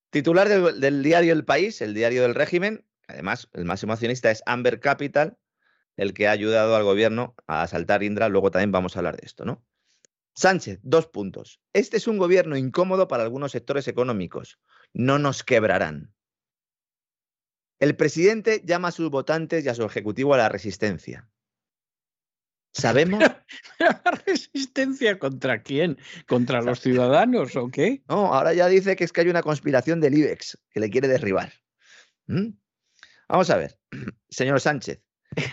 Titular del diario El País, el diario del régimen, Además, el máximo accionista es Amber Capital, el que ha ayudado al gobierno a asaltar Indra. Luego también vamos a hablar de esto, ¿no? Sánchez, dos puntos. Este es un gobierno incómodo para algunos sectores económicos. No nos quebrarán. El presidente llama a sus votantes y a su ejecutivo a la resistencia. ¿Sabemos? ¿La resistencia contra quién? ¿Contra los ciudadanos o qué? No, ahora ya dice que es que hay una conspiración del IBEX que le quiere derribar. ¿Mm? Vamos a ver, señor Sánchez.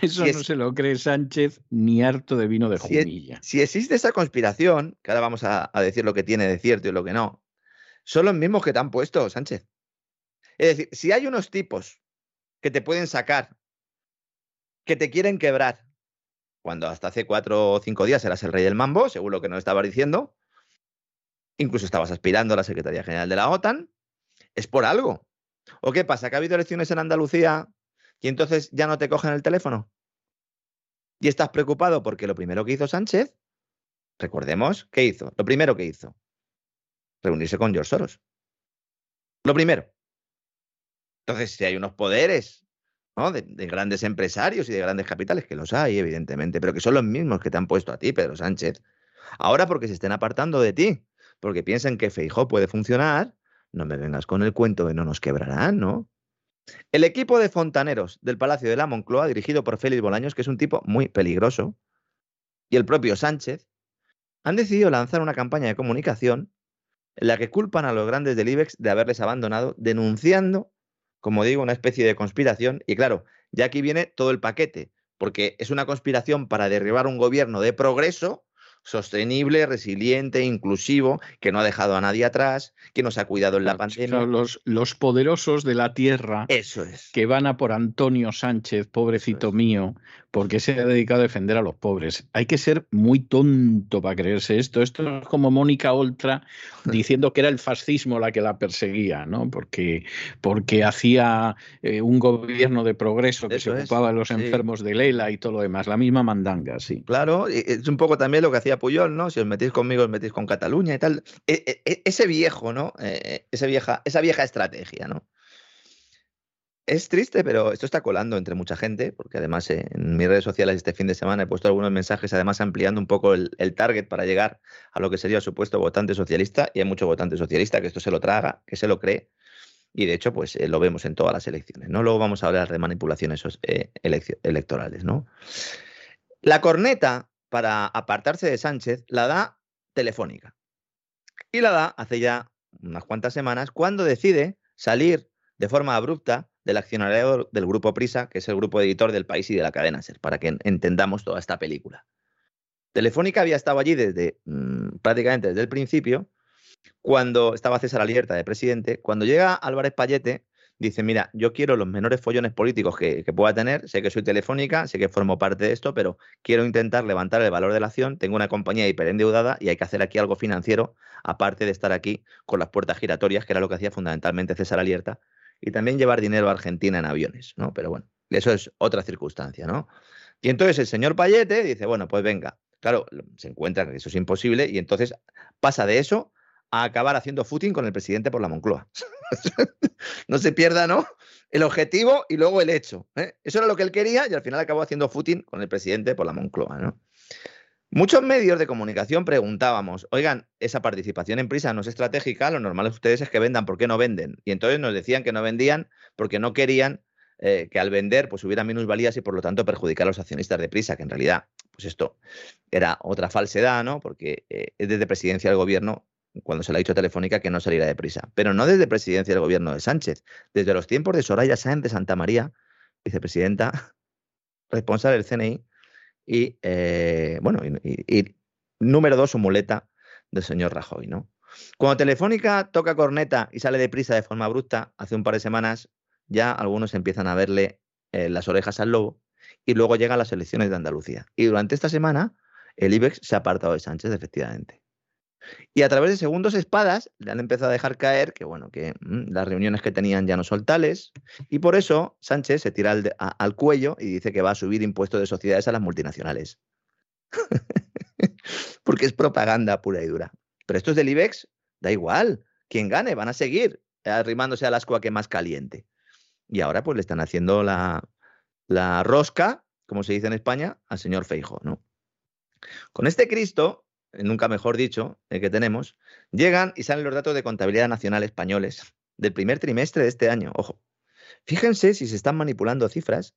Eso no se lo cree Sánchez ni harto de vino de si, jumilla. Si existe esa conspiración, que ahora vamos a, a decir lo que tiene de cierto y lo que no, son los mismos que te han puesto, Sánchez. Es decir, si hay unos tipos que te pueden sacar, que te quieren quebrar, cuando hasta hace cuatro o cinco días eras el rey del mambo, según lo que nos estabas diciendo, incluso estabas aspirando a la Secretaría General de la OTAN, es por algo. ¿O qué pasa? ¿Que ha habido elecciones en Andalucía y entonces ya no te cogen el teléfono? ¿Y estás preocupado porque lo primero que hizo Sánchez, recordemos, ¿qué hizo? Lo primero que hizo, reunirse con George Soros. Lo primero. Entonces, si hay unos poderes de, de, grandes empresarios y de grandes capitales, que los hay, evidentemente, pero que son los mismos que te han puesto a ti, Pedro Sánchez, ahora porque se estén apartando de ti, porque piensan que Feijó puede funcionar, no me vengas con el cuento de no nos quebrarán, ¿no? El equipo de fontaneros del Palacio de la Moncloa, dirigido por Félix Bolaños, que es un tipo muy peligroso, y el propio Sánchez, han decidido lanzar una campaña de comunicación en la que culpan a los grandes del IBEX de haberles abandonado, denunciando, como digo, una especie de conspiración. Y claro, ya aquí viene todo el paquete, porque es una conspiración para derribar un gobierno de progreso sostenible, resiliente, inclusivo, que no ha dejado a nadie atrás, que nos ha cuidado en la pandemia. Los, los, poderosos de la tierra Eso es. que van a por Antonio Sánchez, pobrecito es. mío, porque se ha dedicado a defender a los pobres. Hay que ser muy tonto para creerse esto. Esto es como Mónica Oltra diciendo que era el fascismo la que la perseguía, ¿no? Porque, porque hacía eh, un gobierno de progreso que Eso se es, ocupaba de los sí. enfermos de Lela y todo lo demás. La misma mandanga, sí. Claro, es un poco también lo que hacía Puyol, ¿no? Si os metéis conmigo, os metéis con Cataluña y tal. E, e, ese viejo, ¿no? Eh, ese vieja, esa vieja estrategia, ¿no? Es triste, pero esto está colando entre mucha gente, porque además eh, en mis redes sociales este fin de semana he puesto algunos mensajes, además ampliando un poco el, target para llegar a lo que sería supuesto votante socialista, y hay mucho votante socialista que esto se lo traga, que se lo cree, y de hecho, pues eh, lo vemos en todas las elecciones, ¿no? Luego vamos a hablar de manipulaciones eh, electorales, ¿no? La corneta para apartarse de Sánchez la da Telefónica. Y la da hace ya unas cuantas semanas cuando decide salir de forma abrupta del accionariado del grupo Prisa, que es el grupo editor del país y de la cadena SER, para que entendamos toda esta película. Telefónica había estado allí desde mmm, prácticamente desde el principio, cuando estaba César Alierta de presidente, cuando llega Álvarez Payete, dice, mira, yo quiero los menores follones políticos que, que, pueda tener, sé que soy telefónica, sé que formo parte de esto, pero quiero intentar levantar el valor de la acción, tengo una compañía hiperendeudada y hay que hacer aquí algo financiero, aparte de estar aquí con las puertas giratorias, que era lo que hacía fundamentalmente César Alierta, y también llevar dinero a Argentina en aviones, ¿no? Pero bueno, eso es otra circunstancia, ¿no? Y entonces el señor Payete dice, bueno, pues venga, claro, se encuentra que eso es imposible y entonces pasa de eso a acabar haciendo footing con el presidente por la Moncloa. no se pierda, ¿no? El objetivo y luego el hecho. ¿eh? Eso era lo que él quería y al final acabó haciendo footing con el presidente por la Moncloa, ¿no? Muchos medios de comunicación preguntábamos, oigan, esa participación en prisa no es estratégica, lo normal es ustedes es que vendan, ¿por qué no venden? Y entonces nos decían que no vendían porque no querían eh, que al vender pues hubiera minusvalías y por lo tanto perjudicar a los accionistas de prisa, que en realidad pues esto era otra falsedad, ¿no? Porque eh, es desde presidencia del gobierno cuando se le ha dicho a Telefónica que no saliera de prisa. Pero no desde presidencia del gobierno de Sánchez, desde los tiempos de Soraya Sáenz de Santa María, vicepresidenta responsable del CNI, y, eh, bueno, y, número dos, su muleta del señor Rajoy, ¿no? Cuando Telefónica toca corneta y sale de prisa de forma abrupta, hace un par de semanas ya algunos empiezan a verle eh, las orejas al lobo y luego llegan las elecciones de Andalucía. Y durante esta semana el IBEX se ha apartado de Sánchez, efectivamente. Y a través de segundos espadas le han empezado a dejar caer que, bueno, que mmm, las reuniones que tenían ya no son tales. Y por eso Sánchez se tira al cuello y dice que va a subir impuestos de sociedades a las multinacionales. Porque es propaganda pura y dura. Pero esto es del IBEX, da igual. Quien gane, van a seguir arrimándose al ascua que más caliente. Y ahora pues le están haciendo la, la rosca, como se dice en España, al señor Feijo, ¿no? Con este Cristo, nunca mejor dicho, el que tenemos, llegan y salen los datos de contabilidad nacional españoles del primer trimestre de este año. Ojo, Fíjense si se están manipulando cifras,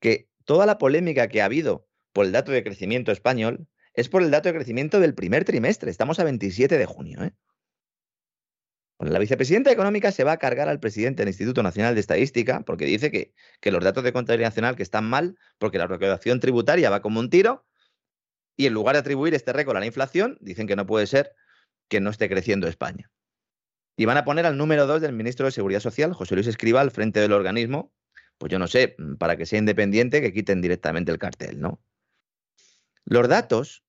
que toda la polémica que ha habido por el dato de crecimiento español es por el dato de crecimiento del primer trimestre. Estamos a 27 de junio. ¿eh? la vicepresidenta económica se va a cargar al presidente del Instituto Nacional de Estadística porque dice que, que los datos de contabilidad nacional que están mal porque la recaudación tributaria va como un tiro y en lugar de atribuir este récord a la inflación, dicen que no puede ser que no esté creciendo España. Y van a poner al número dos del ministro de Seguridad Social, José Luis Escriba, al frente del organismo, pues yo no sé, para que sea independiente, que quiten directamente el cartel, ¿no? Los datos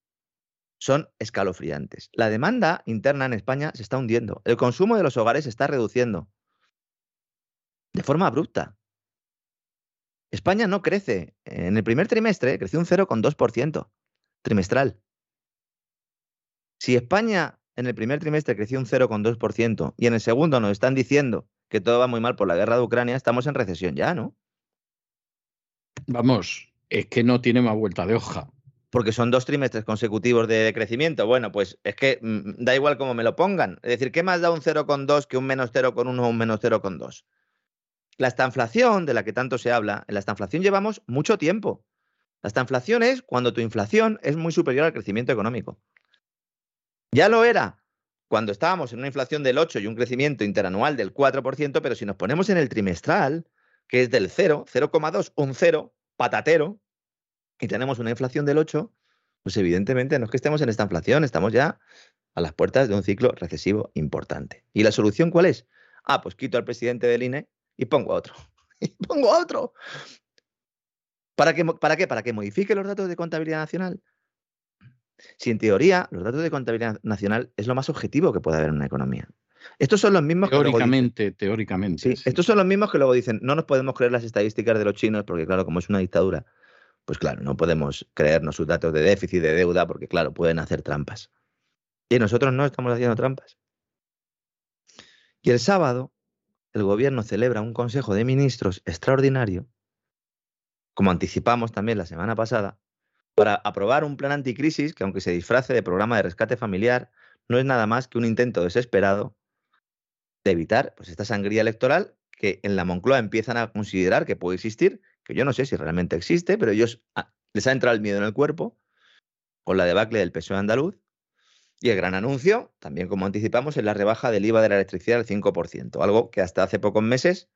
son escalofriantes. La demanda interna en España se está hundiendo. El consumo de los hogares se está reduciendo de forma abrupta. España no crece. En el primer trimestre creció un 0,2% trimestral. Si España en el primer trimestre creció un 0,2% y en el segundo nos están diciendo que todo va muy mal por la guerra de Ucrania, estamos en recesión ya, ¿no? Vamos, es que no tiene más vuelta de hoja porque son dos trimestres consecutivos de crecimiento. Bueno, pues es que mm, da igual cómo me lo pongan. Es decir, ¿qué más da un 0,2 que un menos 0,1 o un menos 0,2? La estanflación, de la que tanto se habla, en la estanflación llevamos mucho tiempo. La estanflación es cuando tu inflación es muy superior al crecimiento económico. Ya lo era cuando estábamos en una inflación del 8 y un crecimiento interanual del 4%, pero si nos ponemos en el trimestral, que es del 0, 0,2, un 0, patatero, y tenemos una inflación del 8, pues evidentemente no es que estemos en esta inflación, estamos ya a las puertas de un ciclo recesivo importante. ¿Y la solución cuál es? Ah, pues quito al presidente del INE y pongo a otro. y pongo a otro. ¿Para qué? ¿Para qué? Para que modifique los datos de contabilidad nacional. Si en teoría los datos de contabilidad nacional es lo más objetivo que puede haber en una economía. Estos son los mismos teóricamente, que teóricamente. Sí, Estos son los mismos que luego dicen, no nos podemos creer las estadísticas de los chinos porque claro, como es una dictadura, pues claro, no podemos creernos sus datos de déficit, de deuda, porque claro, pueden hacer trampas. Y nosotros no estamos haciendo trampas. Y el sábado, el gobierno celebra un Consejo de Ministros extraordinario, como anticipamos también la semana pasada, para aprobar un plan anticrisis que, aunque se disfrace de programa de rescate familiar, no es nada más que un intento desesperado de evitar pues, esta sangría electoral que en la Moncloa empiezan a considerar que puede existir que yo no sé si realmente existe, pero ellos ah, les ha entrado el miedo en el cuerpo con la debacle del PSOE andaluz. Y el gran anuncio, también como anticipamos, es la rebaja del IVA de la electricidad al 5%, algo que hasta hace pocos meses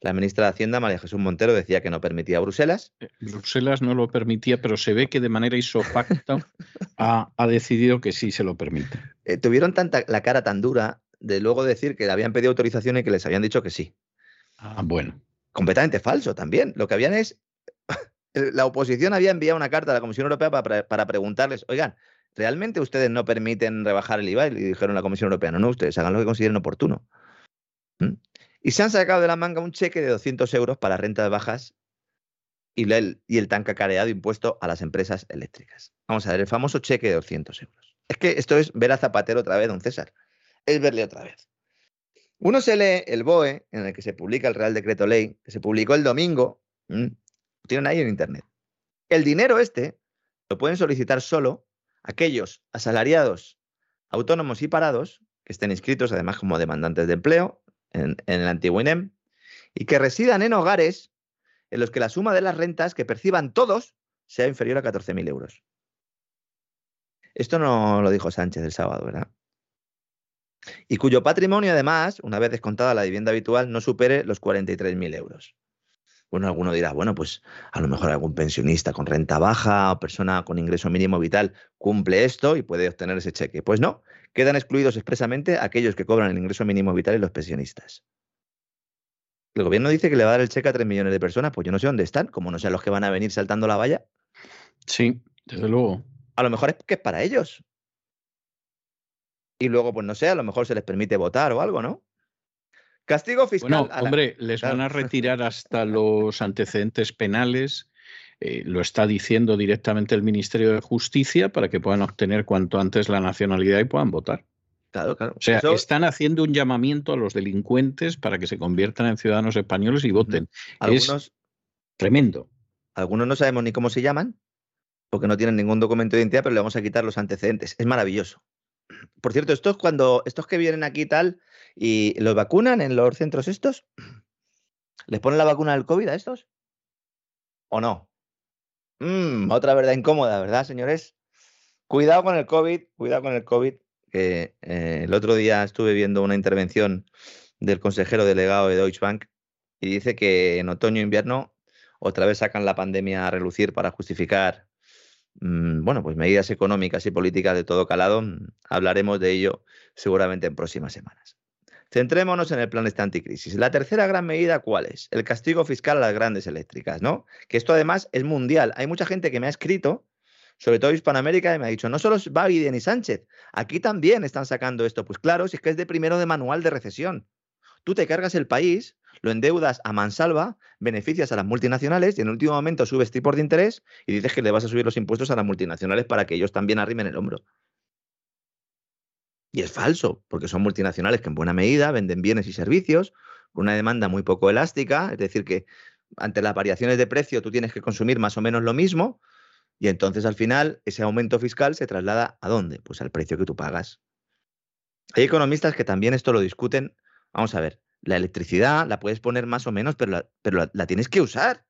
la ministra de Hacienda, María Jesús Montero, decía que no permitía Bruselas. Eh, Bruselas no lo permitía, pero se ve que de manera isopacta ha, ha, decidido que sí se lo permite. Eh, tuvieron tanta, la cara tan dura de luego decir que habían pedido autorización y que les habían dicho que sí. Ah, bueno completamente falso también. Lo que habían es, la oposición había enviado una carta a la Comisión Europea para, preguntarles, oigan, ¿realmente ustedes no permiten rebajar el IVA? Y dijeron la Comisión Europea, no, no, ustedes hagan lo que consideren oportuno. ¿Mm? Y se han sacado de la manga un cheque de 200 euros para rentas bajas y el, y el tan cacareado impuesto a las empresas eléctricas. Vamos a ver, el famoso cheque de 200 euros. Es que esto es ver a Zapatero otra vez, don César. Es verle otra vez. Uno se lee el BOE, en el que se publica el Real Decreto Ley, que se publicó el domingo, lo tienen ahí en Internet. El dinero este lo pueden solicitar solo aquellos asalariados, autónomos y parados, que estén inscritos además como demandantes de empleo en, el antiguo INEM, y que residan en hogares en los que la suma de las rentas que perciban todos sea inferior a 14.000 euros. Esto no lo dijo Sánchez el sábado, ¿verdad? y cuyo patrimonio, además, una vez descontada la vivienda habitual, no supere los 43.000 euros. Bueno, alguno dirá, bueno, pues a lo mejor algún pensionista con renta baja o persona con ingreso mínimo vital cumple esto y puede obtener ese cheque. Pues no, quedan excluidos expresamente aquellos que cobran el ingreso mínimo vital y los pensionistas. El gobierno dice que le va a dar el cheque a 3 millones de personas, pues yo no sé dónde están, como no sé los que van a venir saltando la valla. Sí, desde luego. A lo mejor es que es para ellos y luego, pues no sé, a lo mejor se les permite votar o algo, ¿no? Castigo fiscal. Bueno, hombre, les van a retirar hasta los antecedentes penales. Eh, lo está diciendo directamente el Ministerio de Justicia para que puedan obtener cuanto antes la nacionalidad y puedan votar. Claro, claro. O sea, están haciendo un llamamiento a los delincuentes para que se conviertan en ciudadanos españoles y voten. Algunos, es tremendo. Algunos no sabemos ni cómo se llaman, porque no tienen ningún documento de identidad, pero le vamos a quitar los antecedentes. Es maravilloso. Por cierto, estos cuando estos que vienen aquí tal y los vacunan en los centros estos, ¿Les ponen la vacuna del COVID a estos? ¿O no? Mm, otra verdad incómoda, ¿verdad, señores? Cuidado con el COVID, cuidado con el COVID, que eh, el otro día estuve viendo una intervención del consejero delegado de Deutsche Bank y dice que en otoño e invierno otra vez sacan la pandemia a relucir para justificar mm, bueno, pues medidas económicas y políticas de todo calado. Hablaremos de ello seguramente en próximas semanas. Centrémonos en el plan este anticrisis. La tercera gran medida, ¿cuál es? El castigo fiscal a las grandes eléctricas, ¿no? Que esto además es mundial. Hay mucha gente que me ha escrito, sobre todo Hispanoamérica, y me ha dicho, no solo es Biden y Sánchez, aquí también están sacando esto. Pues claro, si es que es de primero de manual de recesión. Tú te cargas el país, lo endeudas a mansalva, beneficias a las multinacionales y en último momento subes tipos de interés y dices que le vas a subir los impuestos a las multinacionales para que ellos también arrimen el hombro. Y es falso, porque son multinacionales que en buena medida venden bienes y servicios con una demanda muy poco elástica, es decir, que ante las variaciones de precio tú tienes que consumir más o menos lo mismo y entonces al final ese aumento fiscal se traslada a dónde? Pues al precio que tú pagas. Hay economistas que también esto lo discuten. Vamos a ver, la electricidad la puedes poner más o menos, pero la, pero la tienes que usar.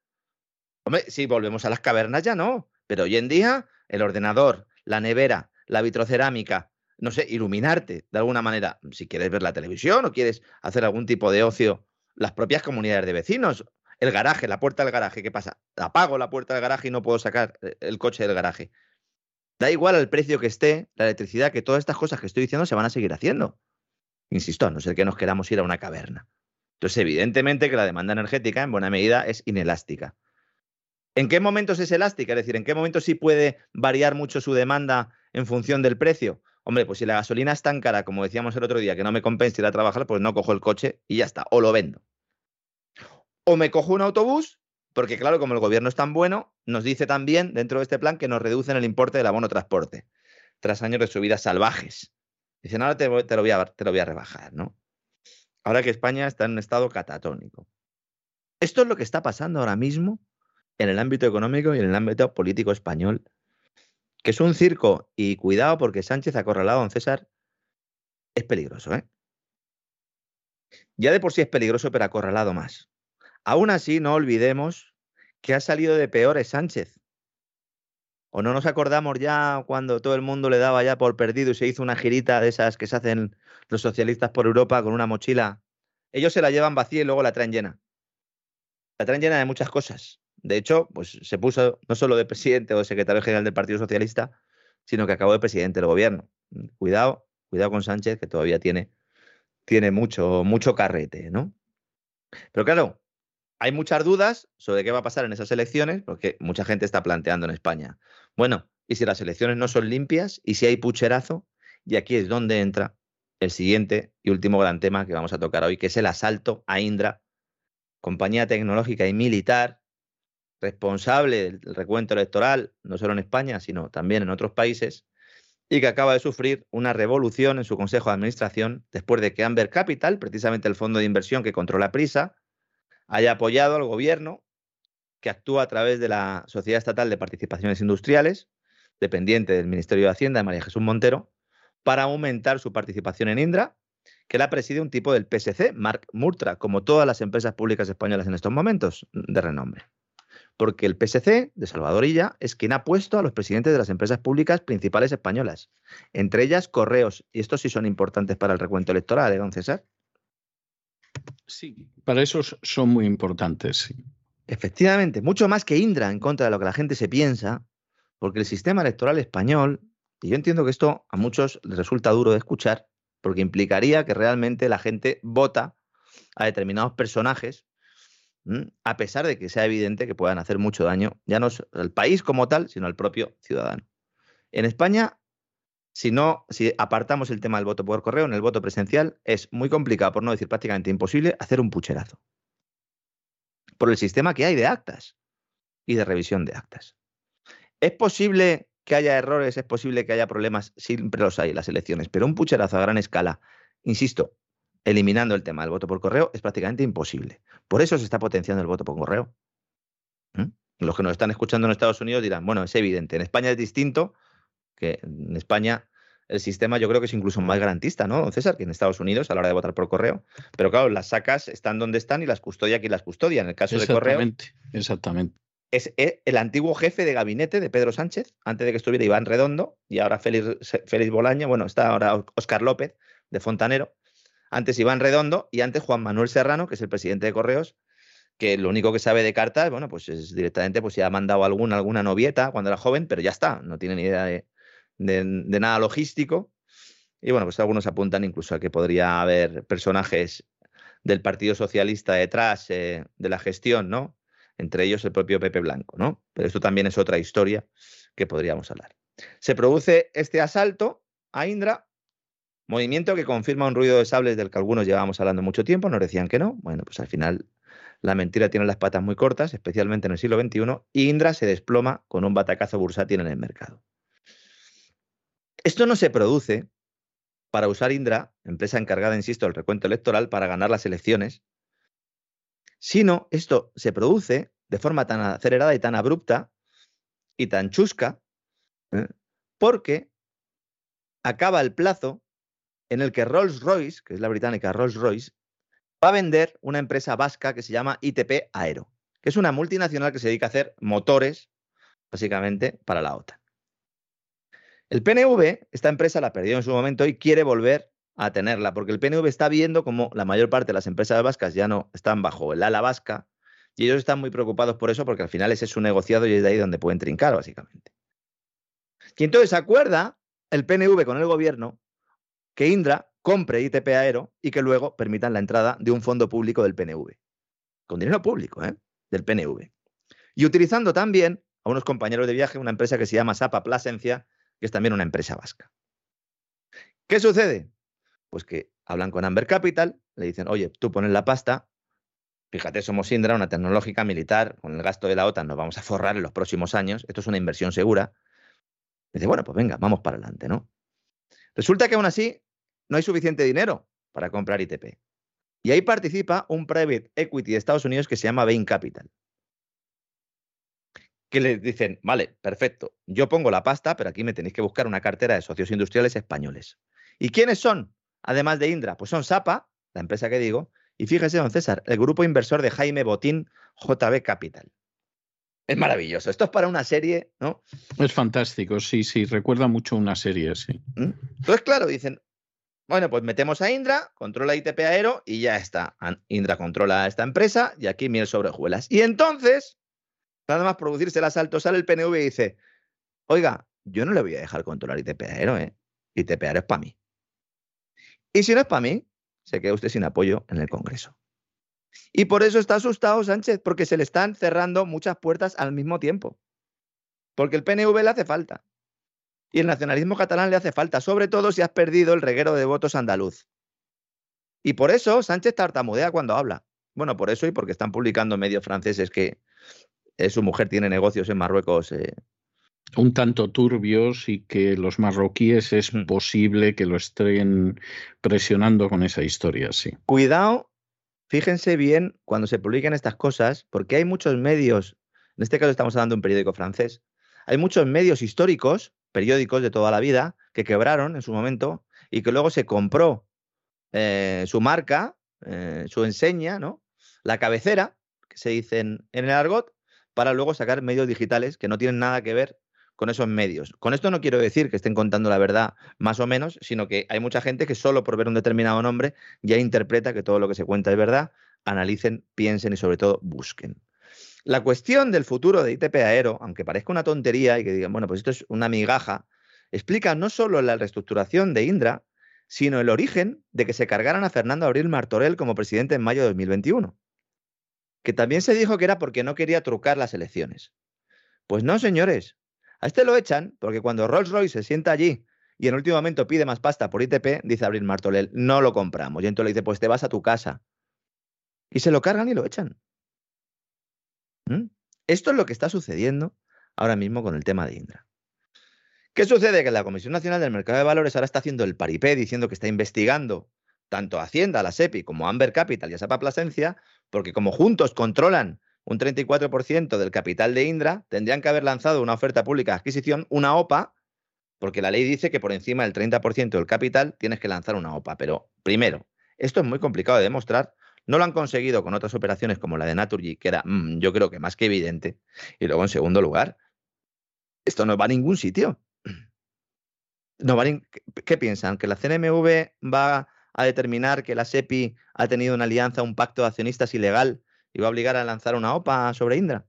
Hombre, si volvemos a las cavernas ya no, pero hoy en día el ordenador, la nevera, la vitrocerámica, no sé, iluminarte de alguna manera. Si quieres ver la televisión o quieres hacer algún tipo de ocio, las propias comunidades de vecinos, el garaje, la puerta del garaje, ¿qué pasa? Apago la puerta del garaje y no puedo sacar eh, el coche del garaje. Da igual al precio que esté la electricidad, que todas estas cosas que estoy diciendo se van a seguir haciendo. Insisto, a no ser que nos queramos ir a una caverna. Entonces, evidentemente que la demanda energética en buena medida es inelástica. ¿En qué momentos es elástica? Es decir, ¿en qué momentos sí puede variar mucho su demanda en función del precio? Hombre, pues si la gasolina es tan cara, como decíamos el otro día, que no me compensa ir a trabajar, pues no cojo el coche y ya está, o lo vendo. O me cojo un autobús, porque claro, como el gobierno es tan bueno, nos dice también dentro de este plan que nos reducen el importe del abono transporte, tras años de subidas salvajes. Dicen, ahora te, lo voy a, te lo voy a rebajar, ¿no? Ahora que España está en un estado catatónico. Esto es lo que está pasando ahora mismo en el ámbito económico y en el ámbito político español que es un circo y cuidado porque Sánchez acorralado a César es peligroso, ¿eh? Ya de por sí es peligroso, pero acorralado más. Aún así, no olvidemos que ha salido de peores Sánchez. ¿O no nos acordamos ya cuando todo el mundo le daba ya por perdido y se hizo una girita de esas que se hacen los socialistas por Europa con una mochila? Ellos se la llevan vacía y luego la traen llena. La traen llena de muchas cosas. De hecho, pues se puso no solo de presidente o de secretario general del Partido Socialista, sino que acabó de presidente del gobierno. Cuidado, cuidado con Sánchez, que todavía tiene, tiene mucho, mucho carrete, ¿no? Pero claro, hay muchas dudas sobre qué va a pasar en esas elecciones, porque mucha gente está planteando en España. Bueno, ¿y si las elecciones no son limpias? ¿Y si hay pucherazo? Y aquí es donde entra el siguiente y último gran tema que vamos a tocar hoy, que es el asalto a Indra, compañía tecnológica y militar responsable del recuento electoral, no solo en España, sino también en otros países, y que acaba de sufrir una revolución en su consejo de administración después de que Amber Capital, precisamente el fondo de inversión que controla Prisa, haya apoyado al gobierno que actúa a través de la Sociedad Estatal de Participaciones Industriales, dependiente del Ministerio de Hacienda de María Jesús Montero, para aumentar su participación en Indra, que la preside un tipo del PSC, Mark Murtra, como todas las empresas públicas españolas en estos momentos de renombre porque el PSC de Salvadorilla es quien ha puesto a los presidentes de las empresas públicas principales españolas, entre ellas Correos, y estos sí son importantes para el recuento electoral, ¿eh, don César? Sí, para eso son muy importantes. Sí. Efectivamente, mucho más que Indra en contra de lo que la gente se piensa, porque el sistema electoral español, y yo entiendo que esto a muchos les resulta duro de escuchar, porque implicaría que realmente la gente vota a determinados personajes a pesar de que sea evidente que puedan hacer mucho daño, ya no al país como tal, sino al propio ciudadano. En España, si no, si apartamos el tema del voto por correo, en el voto presencial es muy complicado, por no decir prácticamente imposible, hacer un pucherazo. Por el sistema que hay de actas y de revisión de actas. Es posible que haya errores, es posible que haya problemas, siempre los hay en las elecciones, pero un pucherazo a gran escala, insisto, eliminando el tema del voto por correo es prácticamente imposible. Por eso se está potenciando el voto por correo. ¿Mm? Los que nos están escuchando en Estados Unidos dirán, bueno, es evidente, en España es distinto, que en España el sistema yo creo que es incluso más garantista, ¿no, don César? Que en Estados Unidos a la hora de votar por correo. Pero claro, las sacas están donde están y las custodia quien las custodia. En el caso de correo. Exactamente. Es el antiguo jefe de gabinete de Pedro Sánchez, antes de que estuviera Iván Redondo, y ahora Félix, Félix Bolaño, bueno, está ahora Oscar López, de Fontanero. Antes Iván Redondo y antes Juan Manuel Serrano, que es el presidente de Correos, que lo único que sabe de cartas, bueno, pues es directamente, pues ya ha mandado alguna, alguna novieta cuando era joven, pero ya está, no tiene ni idea de, nada logístico. Y bueno, pues algunos apuntan incluso a que podría haber personajes del Partido Socialista detrás eh, de la gestión, ¿no? Entre ellos el propio Pepe Blanco, ¿no? Pero esto también es otra historia que podríamos hablar. Se produce este asalto a Indra, movimiento que confirma un ruido de sables del que algunos llevábamos hablando mucho tiempo, nos decían que no. Bueno, pues al final la mentira tiene las patas muy cortas, especialmente en el siglo XXI, y Indra se desploma con un batacazo bursátil en el mercado. Esto no se produce para usar Indra, empresa encargada, insisto, del recuento electoral, para ganar las elecciones, sino esto se produce de forma tan acelerada y tan abrupta y tan chusca, ¿eh? porque acaba el plazo en el que Rolls Royce, que es la británica Rolls Royce, va a vender una empresa vasca que se llama ITP Aero, que es una multinacional que se dedica a hacer motores, básicamente, para la OTAN. El PNV, esta empresa la perdió en su momento y quiere volver a tenerla, porque el PNV está viendo como la mayor parte de las empresas vascas ya no están bajo el ala vasca, y ellos están muy preocupados por eso, porque al final ese es su negociado y es de ahí donde pueden trincar, básicamente. Y entonces acuerda el PNV con el gobierno que Indra compre ITP Aero y que luego permitan la entrada de un fondo público del PNV. Con dinero público, ¿eh? Del PNV. Y utilizando también a unos compañeros de viaje, una empresa que se llama Sapa Plasencia, que es también una empresa vasca. ¿Qué sucede? Pues que hablan con Amber Capital, le dicen, oye, tú pones la pasta, fíjate, somos Indra, una tecnológica militar, con el gasto de la OTAN nos vamos a forrar en los próximos años, esto es una inversión segura. Dice, bueno, pues venga, vamos para adelante, ¿no? Resulta que aún así no hay suficiente dinero para comprar ITP. Y ahí participa un private equity de Estados Unidos que se llama Bain Capital. Que le dicen, vale, perfecto, yo pongo la pasta, pero aquí me tenéis que buscar una cartera de socios industriales españoles. ¿Y quiénes son? Además de Indra, pues son SAPA, la empresa que digo, y fíjese, don César, el grupo inversor de Jaime Botín, JB Capital. Es maravilloso. Esto es para una serie, ¿no? Es fantástico, sí, sí. Recuerda mucho una serie, sí. ¿Mm? Entonces, claro, dicen, bueno, pues metemos a Indra, controla ITP Aero y ya está. Indra controla esta empresa y aquí miel sobre hojuelas. Y entonces, nada más producirse el asalto, sale el PNV y dice, oiga, yo no le voy a dejar controlar ITP Aero, ¿eh? ITP Aero es para mí. Y si no es para mí, se queda usted sin apoyo en el Congreso. Y por eso está asustado Sánchez, porque se le están cerrando muchas puertas al mismo tiempo. Porque el PNV le hace falta. Y el nacionalismo catalán le hace falta, sobre todo si has perdido el reguero de votos andaluz. Y por eso Sánchez tartamudea cuando habla. Bueno, por eso y porque están publicando medios franceses que eh, su mujer tiene negocios en Marruecos. Eh. Un tanto turbios y que los marroquíes es mm. posible que lo estén presionando con esa historia, sí. Cuidado, fíjense bien cuando se publiquen estas cosas, porque hay muchos medios, en este caso estamos hablando de un periódico francés, hay muchos medios históricos periódicos de toda la vida que quebraron en su momento y que luego se compró eh, su marca, eh, su enseña, ¿no? La cabecera, que se dice en, el argot, para luego sacar medios digitales que no tienen nada que ver con esos medios. Con esto no quiero decir que estén contando la verdad más o menos, sino que hay mucha gente que solo por ver un determinado nombre ya interpreta que todo lo que se cuenta es verdad, analicen, piensen y sobre todo busquen. La cuestión del futuro de ITP Aero, aunque parezca una tontería y que digan, bueno, pues esto es una migaja, explica no solo la reestructuración de Indra, sino el origen de que se cargaran a Fernando Abril Martorell como presidente en mayo de 2021. Que también se dijo que era porque no quería trucar las elecciones. Pues no, señores. A este lo echan porque cuando Rolls Royce se sienta allí y en último momento pide más pasta por ITP, dice Abril Martorell, no lo compramos. Y entonces le dice, pues te vas a tu casa. Y se lo cargan y lo echan. ¿Mm? Esto es lo que está sucediendo ahora mismo con el tema de Indra. ¿Qué sucede? Que la Comisión Nacional del Mercado de Valores ahora está haciendo el paripé diciendo que está investigando tanto Hacienda, la SEPI, como Amber Capital y a Sapa Plasencia, porque como juntos controlan un 34% del capital de Indra, tendrían que haber lanzado una oferta pública de adquisición, una OPA, porque la ley dice que por encima del 30% del capital tienes que lanzar una OPA. Pero primero, esto es muy complicado de demostrar. No lo han conseguido con otras operaciones como la de Naturgy, que era, mm, yo creo que más que evidente. Y luego, en segundo lugar, esto no va a ningún sitio. No va ¿Qué piensan? ¿Que la CNMV va a determinar que la SEPI ha tenido una alianza, un pacto de accionistas ilegal y va a obligar a lanzar una OPA sobre Indra?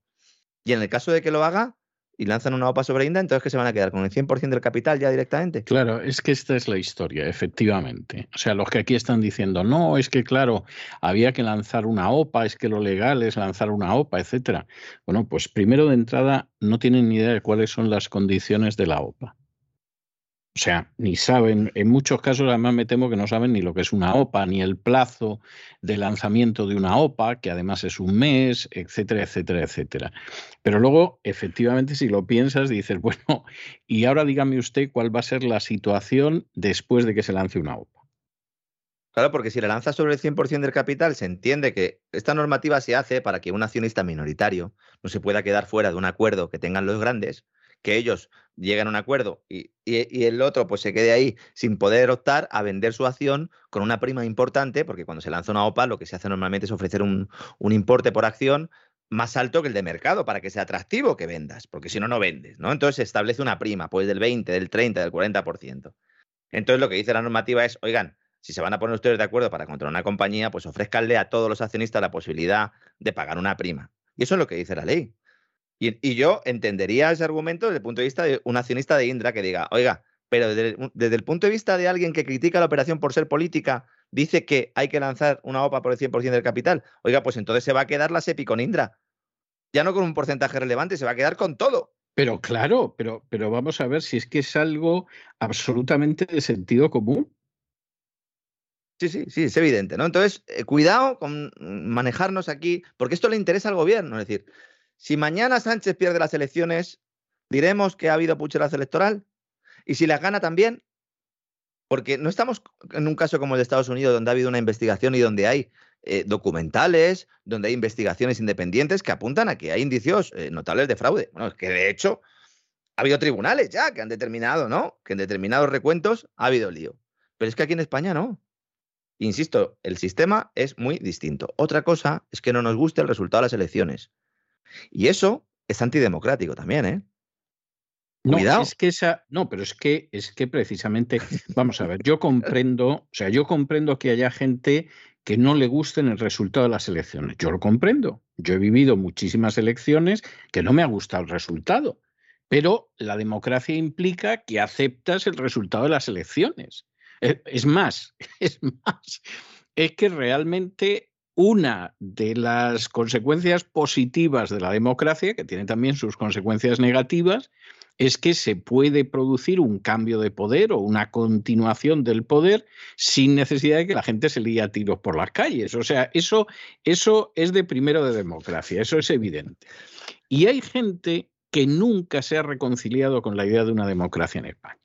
Y en el caso de que lo haga, y lanzan una OPA sobre Inda, entonces que se van a quedar con el 100% del capital ya directamente. Claro, es que esta es la historia, efectivamente. O sea, los que aquí están diciendo, no, es que claro, había que lanzar una OPA, es que lo legal es lanzar una OPA, etcétera. Bueno, pues primero de entrada no tienen ni idea de cuáles son las condiciones de la OPA. O sea, ni saben, en muchos casos además me temo que no saben ni lo que es una OPA, ni el plazo de lanzamiento de una OPA, que además es un mes, etcétera, etcétera, etcétera. Pero luego, efectivamente, si lo piensas, dices, bueno, y ahora dígame usted cuál va a ser la situación después de que se lance una OPA. Claro, porque si la lanza sobre el 100% del capital, se entiende que esta normativa se hace para que un accionista minoritario no se pueda quedar fuera de un acuerdo que tengan los grandes que ellos lleguen a un acuerdo y, el otro pues se quede ahí sin poder optar a vender su acción con una prima importante, porque cuando se lanza una OPA lo que se hace normalmente es ofrecer un, un importe por acción más alto que el de mercado para que sea atractivo que vendas, porque si no, no vendes, ¿no? Entonces se establece una prima, pues del 20, del 30, del 40%. Entonces lo que dice la normativa es, oigan, si se van a poner ustedes de acuerdo para controlar una compañía, pues ofrezcanle a todos los accionistas la posibilidad de pagar una prima. Y eso es lo que dice la ley. Y, yo entendería ese argumento desde el punto de vista de un accionista de Indra que diga, oiga, pero desde, el punto de vista de alguien que critica la operación por ser política, dice que hay que lanzar una OPA por el 100% del capital. Oiga, pues entonces se va a quedar la SEPI con Indra. Ya no con un porcentaje relevante, se va a quedar con todo. Pero claro, pero, pero vamos a ver si es que es algo absolutamente de sentido común. Sí, sí, sí, es evidente, ¿no? Entonces, eh, cuidado con manejarnos aquí, porque esto le interesa al gobierno. Es decir, si mañana Sánchez pierde las elecciones, diremos que ha habido pucherazo electoral. Y si las gana también, porque no estamos en un caso como el de Estados Unidos, donde ha habido una investigación y donde hay eh, documentales, donde hay investigaciones independientes que apuntan a que hay indicios eh, notables de fraude. Bueno, es que de hecho ha habido tribunales ya que han determinado, ¿no? Que en determinados recuentos ha habido lío. Pero es que aquí en España no. Insisto, el sistema es muy distinto. Otra cosa es que no nos guste el resultado de las elecciones. Y eso es antidemocrático también, ¿eh? No, es que esa, no, pero es que es que precisamente, vamos a ver, yo comprendo, o sea, yo comprendo que haya gente que no le gusten el resultado de las elecciones. Yo lo comprendo. Yo he vivido muchísimas elecciones que no me ha gustado el resultado. Pero la democracia implica que aceptas el resultado de las elecciones. E, es más, es más, es que realmente una de las consecuencias positivas de la democracia, que tiene también sus consecuencias negativas, es que se puede producir un cambio de poder o una continuación del poder sin necesidad de que la gente se líe a tiros por las calles. O sea, eso, eso es de primero de democracia, eso es evidente. Y hay gente que nunca se ha reconciliado con la idea de una democracia en España.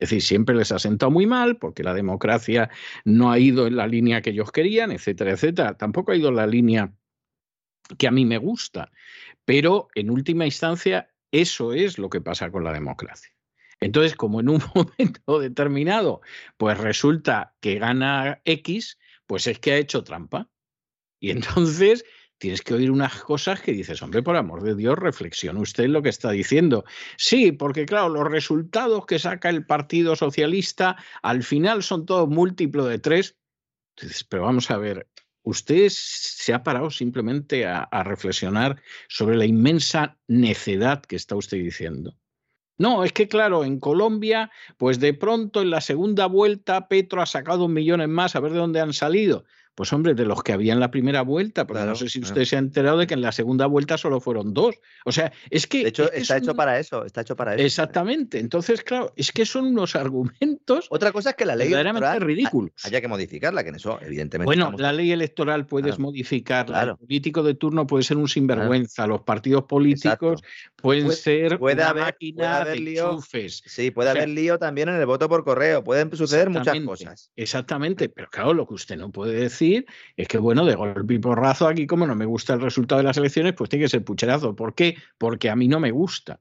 Es decir, siempre les ha sentado muy mal porque la democracia no ha ido en la línea que ellos querían, etcétera, etcétera. Tampoco ha ido en la línea que a mí me gusta. Pero en última instancia, eso es lo que pasa con la democracia. Entonces, como en un momento determinado, pues resulta que gana X, pues es que ha hecho trampa. Y entonces tienes que oír unas cosas que dices, hombre, por amor de Dios, reflexione usted lo que está diciendo. Sí, porque claro, los resultados que saca el Partido Socialista al final son todos múltiplo de tres. Entonces, pero vamos a ver, usted se ha parado simplemente a, a reflexionar sobre la inmensa necedad que está usted diciendo. No, es que claro, en Colombia, pues de pronto en la segunda vuelta Petro ha sacado un millón más, a ver de dónde han salido. Pues hombre, de los que había en la primera vuelta, porque no sé si usted se ha enterado de que en la segunda vuelta solo fueron dos. O sea, es que... De hecho, está hecho para eso, está hecho para eso. Exactamente. Entonces, claro, es que son unos argumentos... Otra cosa es que la ley electoral ridículos. haya que modificarla, que en eso evidentemente... Bueno, la ley electoral puedes modificarla. El político de turno puede ser un sinvergüenza. Los partidos políticos pueden ser puede una haber, máquina de lío, Sí, puede haber lío también en el voto por correo. Pueden suceder muchas cosas. Exactamente. Pero claro, lo que usted no puede decir es que, bueno, de golpe y porrazo aquí, como no me gusta el resultado de las elecciones, pues tiene que ser pucherazo. ¿Por qué? Porque a mí no me gusta.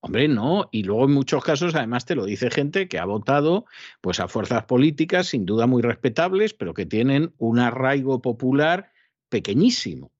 Hombre, no, y luego en muchos casos además te lo dice gente que ha votado pues a fuerzas políticas sin duda muy respetables, pero que tienen un arraigo popular pequeñísimo.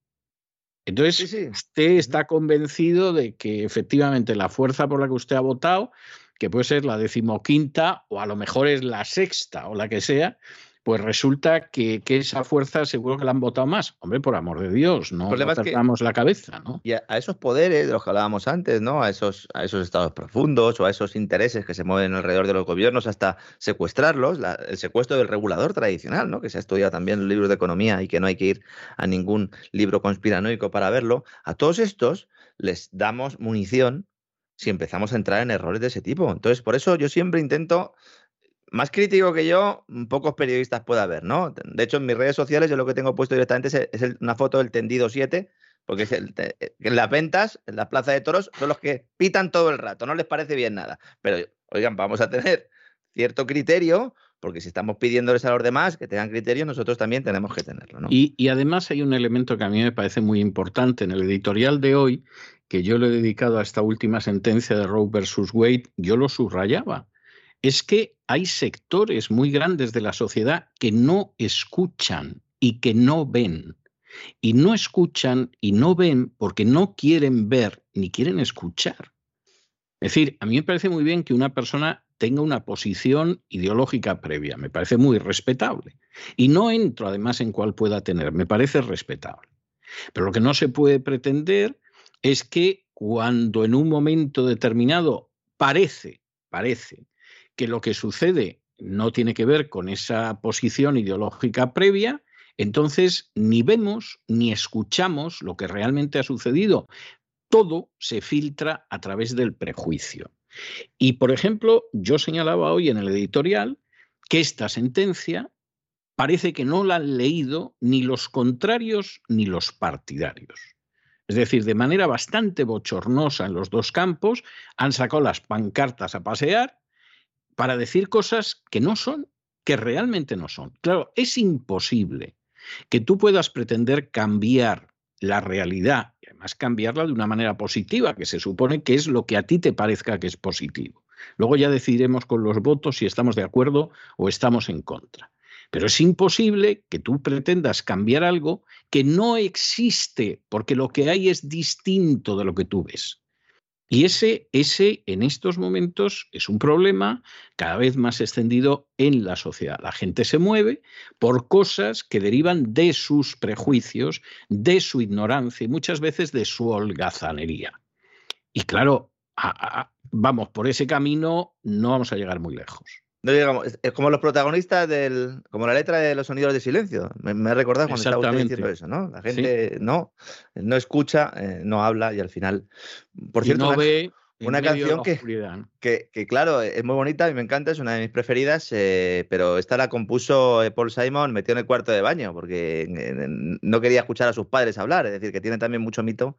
Entonces, usted está convencido de que efectivamente la fuerza por la que usted ha votado, que puede ser la decimoquinta o a lo mejor es la sexta o la que sea, pues resulta que, esa fuerza seguro que la han votado más. Hombre, por amor de Dios, no perdamos la cabeza, ¿no? Y a, esos poderes de los que hablábamos antes, ¿no? A esos, a esos estados profundos o a esos intereses que se mueven alrededor de los gobiernos hasta secuestrarlos, el secuestro del regulador tradicional, ¿no? Que se ha estudiado también en los libros de economía y que no hay que ir a ningún libro conspiranoico para verlo. A todos estos les damos munición si empezamos a entrar en errores de ese tipo. Entonces, por eso yo siempre intento más crítico que yo, pocos periodistas puede haber, ¿no? De hecho, en mis redes sociales yo lo que tengo puesto directamente es, una foto del tendido 7, porque es el, en las ventas, en la plaza de toros, son los que pitan todo el rato, no les parece bien nada. Pero, oigan, vamos a tener cierto criterio, porque si estamos pidiéndoles a los demás que tengan criterio, nosotros también tenemos que tenerlo. Y, y además hay un elemento que a mí me parece muy importante en el editorial de hoy, que yo le he dedicado a esta última sentencia de Roe versus Wade, yo lo subrayaba es que hay sectores muy grandes de la sociedad que no escuchan y que no ven. Y no escuchan y no ven porque no quieren ver ni quieren escuchar. Es decir, a mí me parece muy bien que una persona tenga una posición ideológica previa, me parece muy respetable. Y no entro además en cuál pueda tener, me parece respetable. Pero lo que no se puede pretender es que cuando en un momento determinado parece, parece que lo que sucede no tiene que ver con esa posición ideológica previa, entonces ni vemos ni escuchamos lo que realmente ha sucedido. Todo se filtra a través del prejuicio. Y, por ejemplo, yo señalaba hoy en el editorial que esta sentencia parece que no la han leído ni los contrarios ni los partidarios. Es decir, de manera bastante bochornosa en los dos campos, han sacado las pancartas a pasear para decir cosas que no son, que realmente no son. Claro, es imposible que tú puedas pretender cambiar la realidad y además cambiarla de una manera positiva, que se supone que es lo que a ti te parezca que es positivo. Luego ya decidiremos con los votos si estamos de acuerdo o estamos en contra. Pero es imposible que tú pretendas cambiar algo que no existe, porque lo que hay es distinto de lo que tú ves. Y ese, ese en estos momentos es un problema cada vez más extendido en la sociedad. La gente se mueve por cosas que derivan de sus prejuicios, de su ignorancia y muchas veces de su holgazanería. Y claro, vamos, por ese camino no vamos a llegar muy lejos. No es como los protagonistas del, como la letra de los sonidos de silencio. Me, me recordado cuando estaba diciendo eso, ¿no? La gente no, no escucha, eh, no habla y al final, por cierto, no ve una canción que, que, claro, es muy bonita y me encanta, es una de mis preferidas, eh, pero esta la compuso eh, Paul Simon metió en el cuarto de baño porque no quería escuchar a sus padres hablar, es decir, que tiene también mucho mito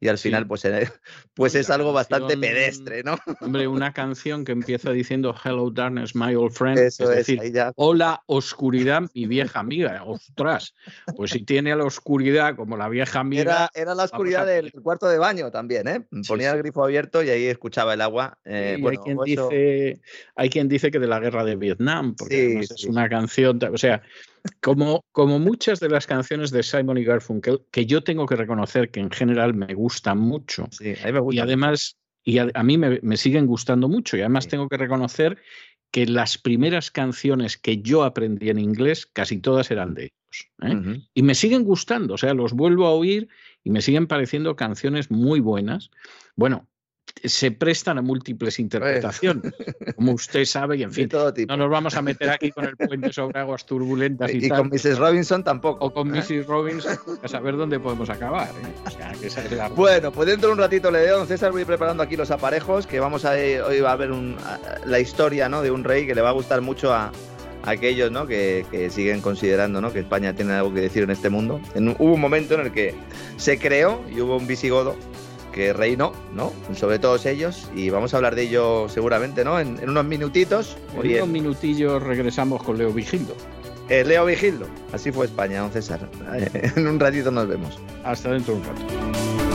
y al final pues, eh, pues es algo bastante pedestre, ¿no? Hombre, una canción que empieza diciendo Hello darkness, my old friend, es, decir, hola oscuridad, mi vieja amiga, ostras, pues si tiene a la oscuridad como la vieja amiga... Era, era la oscuridad del cuarto de baño también, ¿eh? Ponía el grifo abierto y ahí escuchaba el agua. Eh, hay, quien dice, hay quien dice que de la guerra de Vietnam, porque es una canción, o sea, como, como muchas de las canciones de Simon y Garfunkel, que yo tengo que reconocer que en general me gustan mucho. Y además, y a, mí me, siguen gustando mucho, y además tengo que reconocer que las primeras canciones que yo aprendí en inglés, casi todas eran de ellos. ¿eh? Y me siguen gustando, o sea, los vuelvo a oír y me siguen pareciendo canciones muy buenas. Bueno, se prestan a múltiples interpretaciones, como usted sabe, y en fin, no nos vamos a meter aquí con el puente sobre aguas turbulentas y, y con Mrs. Robinson tampoco. O con ¿eh? Mrs. Robinson, a saber dónde podemos acabar. ¿eh? Bueno, pues dentro de un ratito le doy, don César, voy preparando aquí los aparejos, que vamos a, hoy va a ver la historia ¿no? de un rey que le va a gustar mucho a, aquellos ¿no? que, siguen considerando ¿no? que España tiene algo que decir en este mundo. hubo un momento en el que se creó y hubo un visigodo que reinó, ¿no? Sobre todos ellos y vamos a hablar de ello seguramente, ¿no? En, unos minutitos. en unos minutillos regresamos con Leo Vigildo. Eh, Leo Vigildo, así fue España, don César. en un ratito nos vemos. Hasta dentro de un rato.